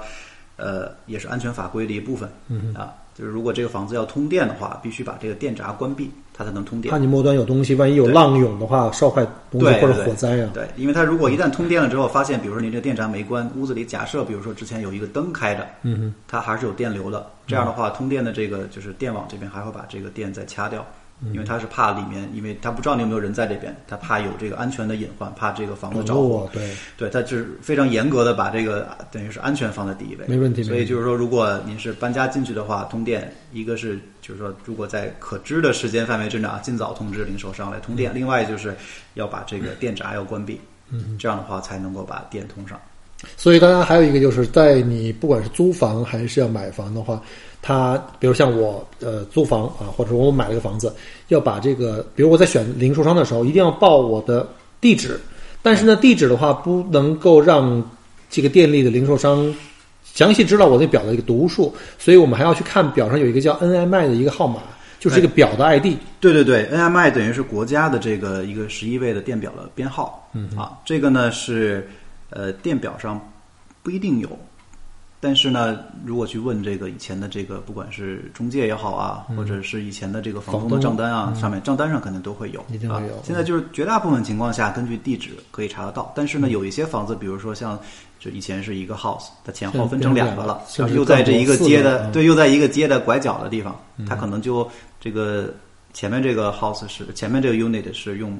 呃也是安全法规的一部分、嗯啊。就是如果这个房子要通电的话，必须把这个电闸关闭，它才能通电怕。你末端有东西，万一有浪涌的话，烧坏东西或者火灾啊。对，因为它如果一旦通电了之后，发现比如说你这个电闸没关，屋子里假设比如说之前有一个灯开着，嗯哼，它还是有电流的。这样的话，通电的这个就是电网这边还会把这个电再掐掉，嗯因为他是怕里面，因为他不知道你有没有人在这边，他怕有这个安全的隐患，怕这个房子着火。哦，对，对，他就是非常严格的把这个等于是安全放在第一位，没问题所以就是说，如果您是搬家进去的话，通电，一个是就是说，如果在可知的时间范围之内啊，尽早通知零售商来通嗯电。另外就是要把这个电闸要关闭，嗯，这样的话才能够把电通上。所以，当然还有一个就是在你不管是租房还是要买房的话，它比如像我呃租房啊，或者说我买了个房子，要把这个，比如我在选零售商的时候，一定要报我的地址，但是呢，地址的话不能够让这个电力的零售商详细知道我那表的一个读数，所以我们还要去看表上有一个叫 NMI 的一个号码，就是这个表的 ID。对对对，NMI 等于是国家的这个一个十一位的电表的编号，嗯啊，这个呢是呃电表上不一定有，但是呢，如果去问这个以前的这个不管是中介也好啊，或者是以前的这个房东的账单啊，上面账单上肯定都会有，一定会有。啊。现在就是绝大部分情况下根据地址可以查得到，但是呢，有一些房子，比如说像就以前是一个 house，它前后分成两个了，又在这一个街的对，又在一个街的拐角的地方，它可能就这个前面这个 house 是前面这个 unit 是用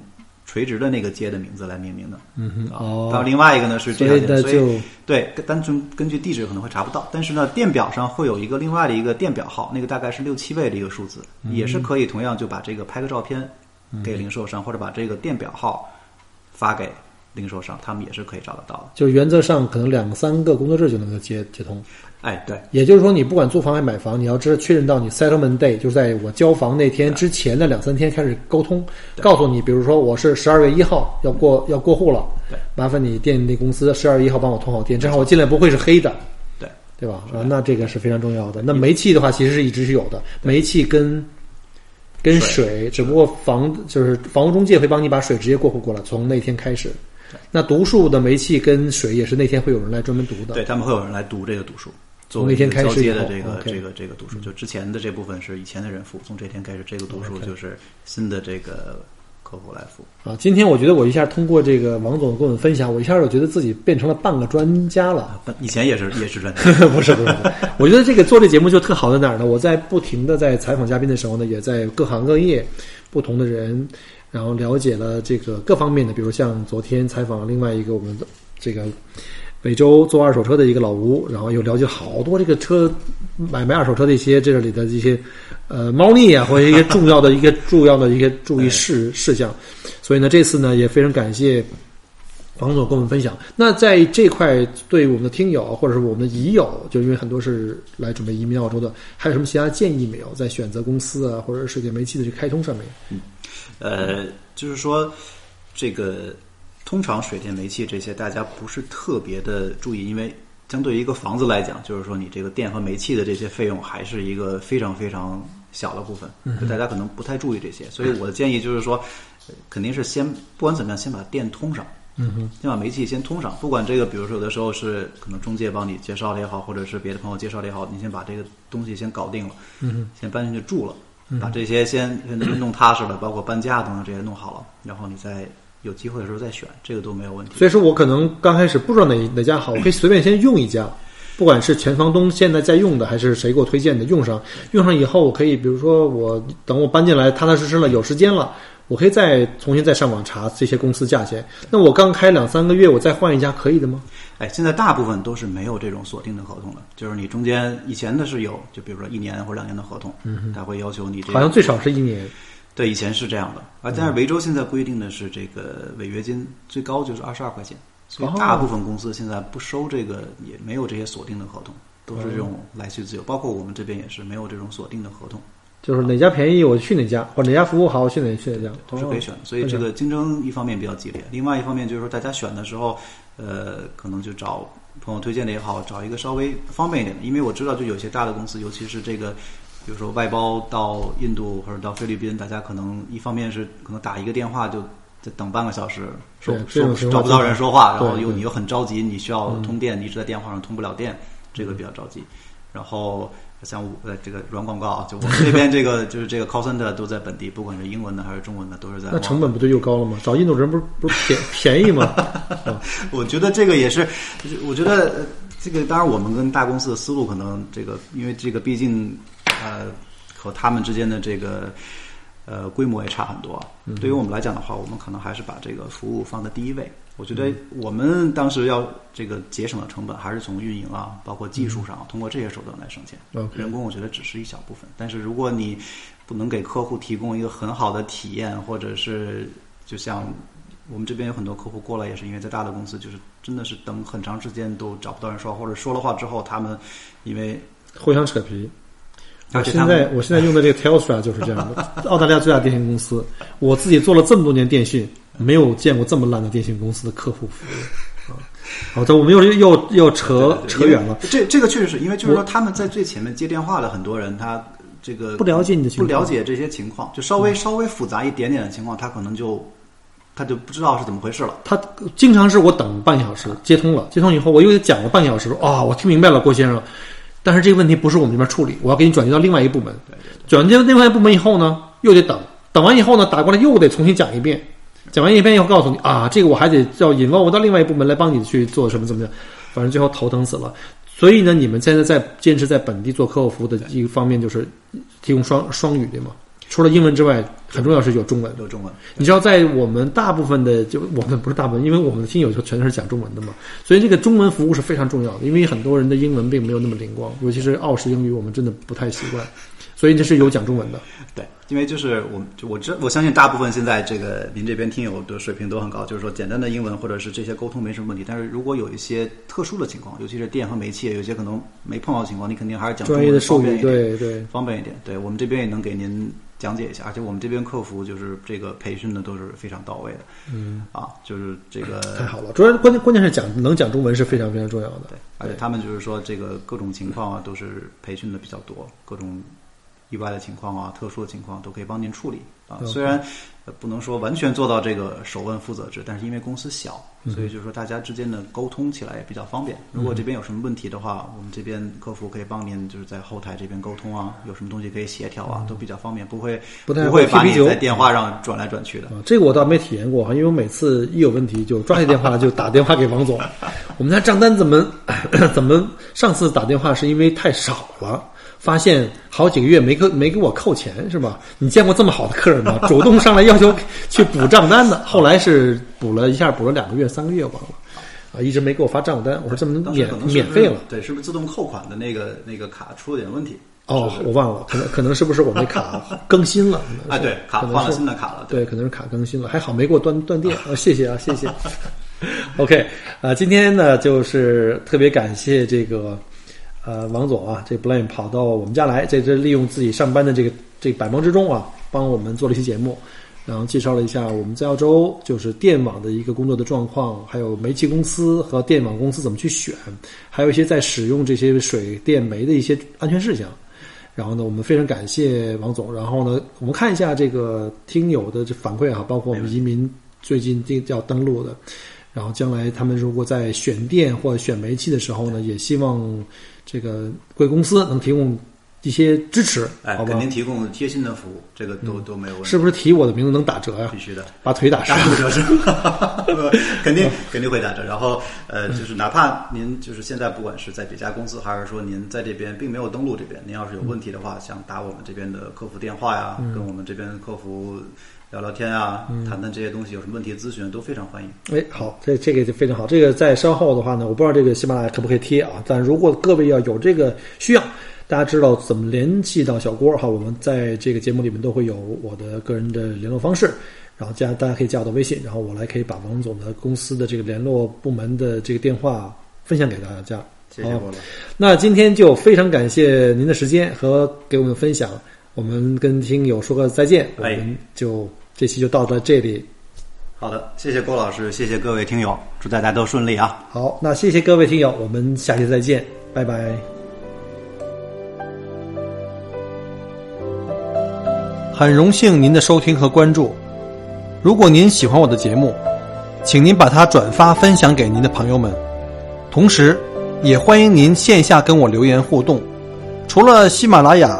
垂直的那个街的名字来命名的，嗯哼，啊哦，然后另外一个呢是这样的，所以对单纯根据地址可能会查不到，但是呢电表上会有一个另外的一个电表号，那个大概是六七位的一个数字，嗯也是可以同样就把这个拍个照片给零售商，或者把这个电表号发给零售商，他们也是可以找得到的。就是原则上可能两三个工作日就能够接接通。哎，对。也就是说，你不管租房还是买房，你要知道确认到你 settlement day，就是在我交房那天之前的两三天开始沟通，告诉你，比如说我是十二月一号要过要过户了，对，麻烦你电力公司十二月一号帮我通好电，正好我进来不会是黑的，对。对吧？啊，那这个是非常重要的。那煤气的话，其实是一直是有的，煤气跟跟水，只不过房就是房屋中介会帮你把水直接过户过来，从那天开始。那读数的煤气跟水也是那天会有人来专门读的。对他们会有人来读这个读数，作从那天开始接的这个这个这个读书，就之前的这部分是以前的人付，从这天开始，这个读书就是新的这个客户来付。啊，今天我觉得我一下通过这个王总跟我们分享，我一下我觉得自己变成了半个专家了。啊，以前也是也是专家，<laughs> 不是不是，我觉得这个做这节目就特好在哪儿呢？我在不停的在采访嘉宾的时候呢，也在各行各业不同的人，然后了解了这个各方面的，比如像昨天采访另外一个我们的这个北周做二手车的一个老吴，然后又了解好多这个车买卖二手车的一些这里的一些呃猫腻啊，或者一些重要的一个重要的一个注意事事项。所以呢，这次呢也非常感谢王总跟我们分享。那在这块，对我们的听友或者是我们的已友，就因为很多是来准备移民澳洲的，还有什么其他建议没有？在选择公司啊，或者是给煤气的这开通上面？嗯呃，就是说这个通常水电煤气这些大家不是特别的注意，因为相对于一个房子来讲，就是说你这个电和煤气的这些费用还是一个非常非常小的部分，就大家可能不太注意这些。所以我的建议就是说，呃肯定是先不管怎么样，先把电通上。嗯哼，先把煤气先通上，不管这个，比如说有的时候是可能中介帮你介绍的也好，或者是别的朋友介绍的也好，你先把这个东西先搞定了，嗯哼，先搬进去住了，把这些先先弄踏实了，包括搬家等等这些弄好了，然后你再有机会的时候再选，这个都没有问题。所以说我可能刚开始不知道哪哪家好，我可以随便先用一家，不管是前房东现在在用的，还是谁给我推荐的，用上用上以后，我可以比如说我等我搬进来踏踏实实了，有时间了。我可以再重新再上网查这些公司价钱。那我刚开两三个月，我再换一家可以的吗？哎，现在大部分都是没有这种锁定的合同的，就是你中间以前的是有，就比如说一年或者两年的合同，嗯，他会要求你这个好像最少是一年。对，以前是这样的，啊，但是维州现在规定的是这个违约金最高就是二十二块钱，所以大部分公司现在不收这个，也没有这些锁定的合同，都是这种来去自由，包括我们这边也是没有这种锁定的合同。就是哪家便宜我去哪家，或者哪家服务好我去哪去哪家，都是可以选的。所以这个竞争一方面比较激烈，另外一方面就是说大家选的时候，呃，可能就找朋友推荐的也好，找一个稍微方便一点的。因为我知道，就有些大的公司，尤其是这个，比如说外包到印度或者到菲律宾，大家可能一方面是可能打一个电话就在等半个小时，说说找不到人说话，然后又你又很着急，你需要通电，你一直在电话上通不了电，这个比较着急。然后。像我呃这个软广告啊，就我们这边这个就是这个 call center 都在本地，不管是英文的还是中文的，都是在。那成本不就又高了吗？找印度人不是不是便便宜吗？<laughs> 我觉得这个也是，我觉得这个当然我们跟大公司的思路可能这个，因为这个毕竟呃和他们之间的这个呃规模也差很多。对于我们来讲的话，我们可能还是把这个服务放在第一位。我觉得我们当时要这个节省的成本，还是从运营啊，包括技术上，通过这些手段来省钱。人工我觉得只是一小部分，但是如果你不能给客户提供一个很好的体验，或者是就像我们这边有很多客户过来，也是因为在大的公司，就是真的是等很长时间都找不到人说，或者说了话之后，他们因为互相扯皮。我现在我现在用的这个 Telstra 就是这样的，澳大利亚最大电信公司。我自己做了这么多年电信。没有见过这么烂的电信公司的客户服务啊！好的，我们又又又扯扯远了。这这个确实是因为就是说他们在最前面接电话的很多人，他这个不了解你的情况，不了解这些情况，就稍微稍微复杂一点点的情况，他可能就他就不知道是怎么回事了。他经常是我等半小时接通了，接通以后我又讲了半小时啊，我听明白了，郭先生。但是这个问题不是我们这边处理，我要给你转接到另外一部门。转接到另外一部门以后呢，又得等，等完以后呢，打过来又得重新讲一遍。讲完一遍以后，告诉你啊，这个我还得要引问我到另外一部门来帮你去做什么怎么样，反正最后头疼死了。所以呢，你们现在在坚持在本地做客户服务的一个方面，就是提供双双语对吗？除了英文之外，很重要是有中文。有中文。你知道，在我们大部分的就我们不是大部分，因为我们的听友就全都是讲中文的嘛，所以这个中文服务是非常重要的。因为很多人的英文并没有那么灵光，尤其是澳式英语，我们真的不太习惯。所以这是有讲中文的，对，因为就是我，就我知我相信大部分现在这个您这边听友的水平都很高，就是说简单的英文或者是这些沟通没什么问题。但是如果有一些特殊的情况，尤其是电和煤气，有些可能没碰到情况，你肯定还是讲专业的术语，对对，方便一点。对我们这边也能给您讲解一下，而且我们这边客服就是这个培训的都是非常到位的。嗯，啊，就是这个太好了，主要关键关键是讲能讲中文是非常非常重要的。对，而且他们就是说这个各种情况啊都是培训的比较多，各种。意外的情况啊，特殊的情况都可以帮您处理啊。虽然不能说完全做到这个首问负责制，但是因为公司小，所以就是说大家之间的沟通起来也比较方便。如果这边有什么问题的话，我们这边客服可以帮您就是在后台这边沟通啊，有什么东西可以协调啊，都比较方便，不会不不会把你在电话上转来转去的。这个我倒没体验过哈，因为我每次一有问题就抓起电话就打电话给王总。<laughs> 我们家账单怎么 <coughs> 怎么上次打电话是因为太少了。发现好几个月没给没给我扣钱是吧？你见过这么好的客人吗？<laughs> 主动上来要求去补账单的，后来是补了一下，补了两个月、三个月忘了，啊，一直没给我发账单。我说这么免免费了？对，是不是自动扣款的那个那个卡出了点问题？哦，我忘了，可能可能是不是我那卡 <laughs> 更新了？啊，对，卡换了新的卡了。对，可能是卡更新了，还好没给我断断电。啊，<laughs> 谢谢啊，谢谢。OK，啊，今天呢，就是特别感谢这个呃王总啊，这 Blame 跑到我们家来，在这利用自己上班的这个这百忙之中啊，帮我们做了一期节目，然后介绍了一下我们在澳洲就是电网的一个工作的状况，还有煤气公司和电网公司怎么去选，还有一些在使用这些水电煤的一些安全事项。然后呢，我们非常感谢王总。然后呢，我们看一下这个听友的这反馈啊，包括我们移民最近定要登录的。然后将来他们如果在选电或者选煤气的时候呢，也希望这个贵公司能提供一些支持，哎，好吧肯？定提供贴心的服务，这个都、都没有问题，是不是提我的名字能打折呀、必须的。把腿打折打。折是吧？<laughs> 肯定肯定会打折。然后呃，就是哪怕您就是现在不管是在别家公司，还是说您在这边并没有登录这边，您要是有问题的话，想打我们这边的客服电话呀，跟我们这边客服聊聊天啊，谈谈这些东西，有什么问题咨询都非常欢迎。哎，好，这这个就非常好。这个在稍后的话呢，我不知道这个喜马拉雅可不可以贴啊？但如果各位要有这个需要，大家知道怎么联系到小郭哈，我们在这个节目里面都会有我的个人的联络方式，然后加大家可以加我的微信，然后我来可以把王总的公司的这个联络部门的这个电话分享给大家。好谢谢郭。那今天就非常感谢您的时间和给我们分享，我们跟听友说个再见，我哎们就这期就到到这里。好的，谢谢郭老师，谢谢各位听友，祝大家都顺利啊！好，那谢谢各位听友，我们下期再见，拜拜。很荣幸您的收听和关注。如果您喜欢我的节目，请您把它转发分享给您的朋友们，同时也欢迎您线下跟我留言互动。除了喜马拉雅，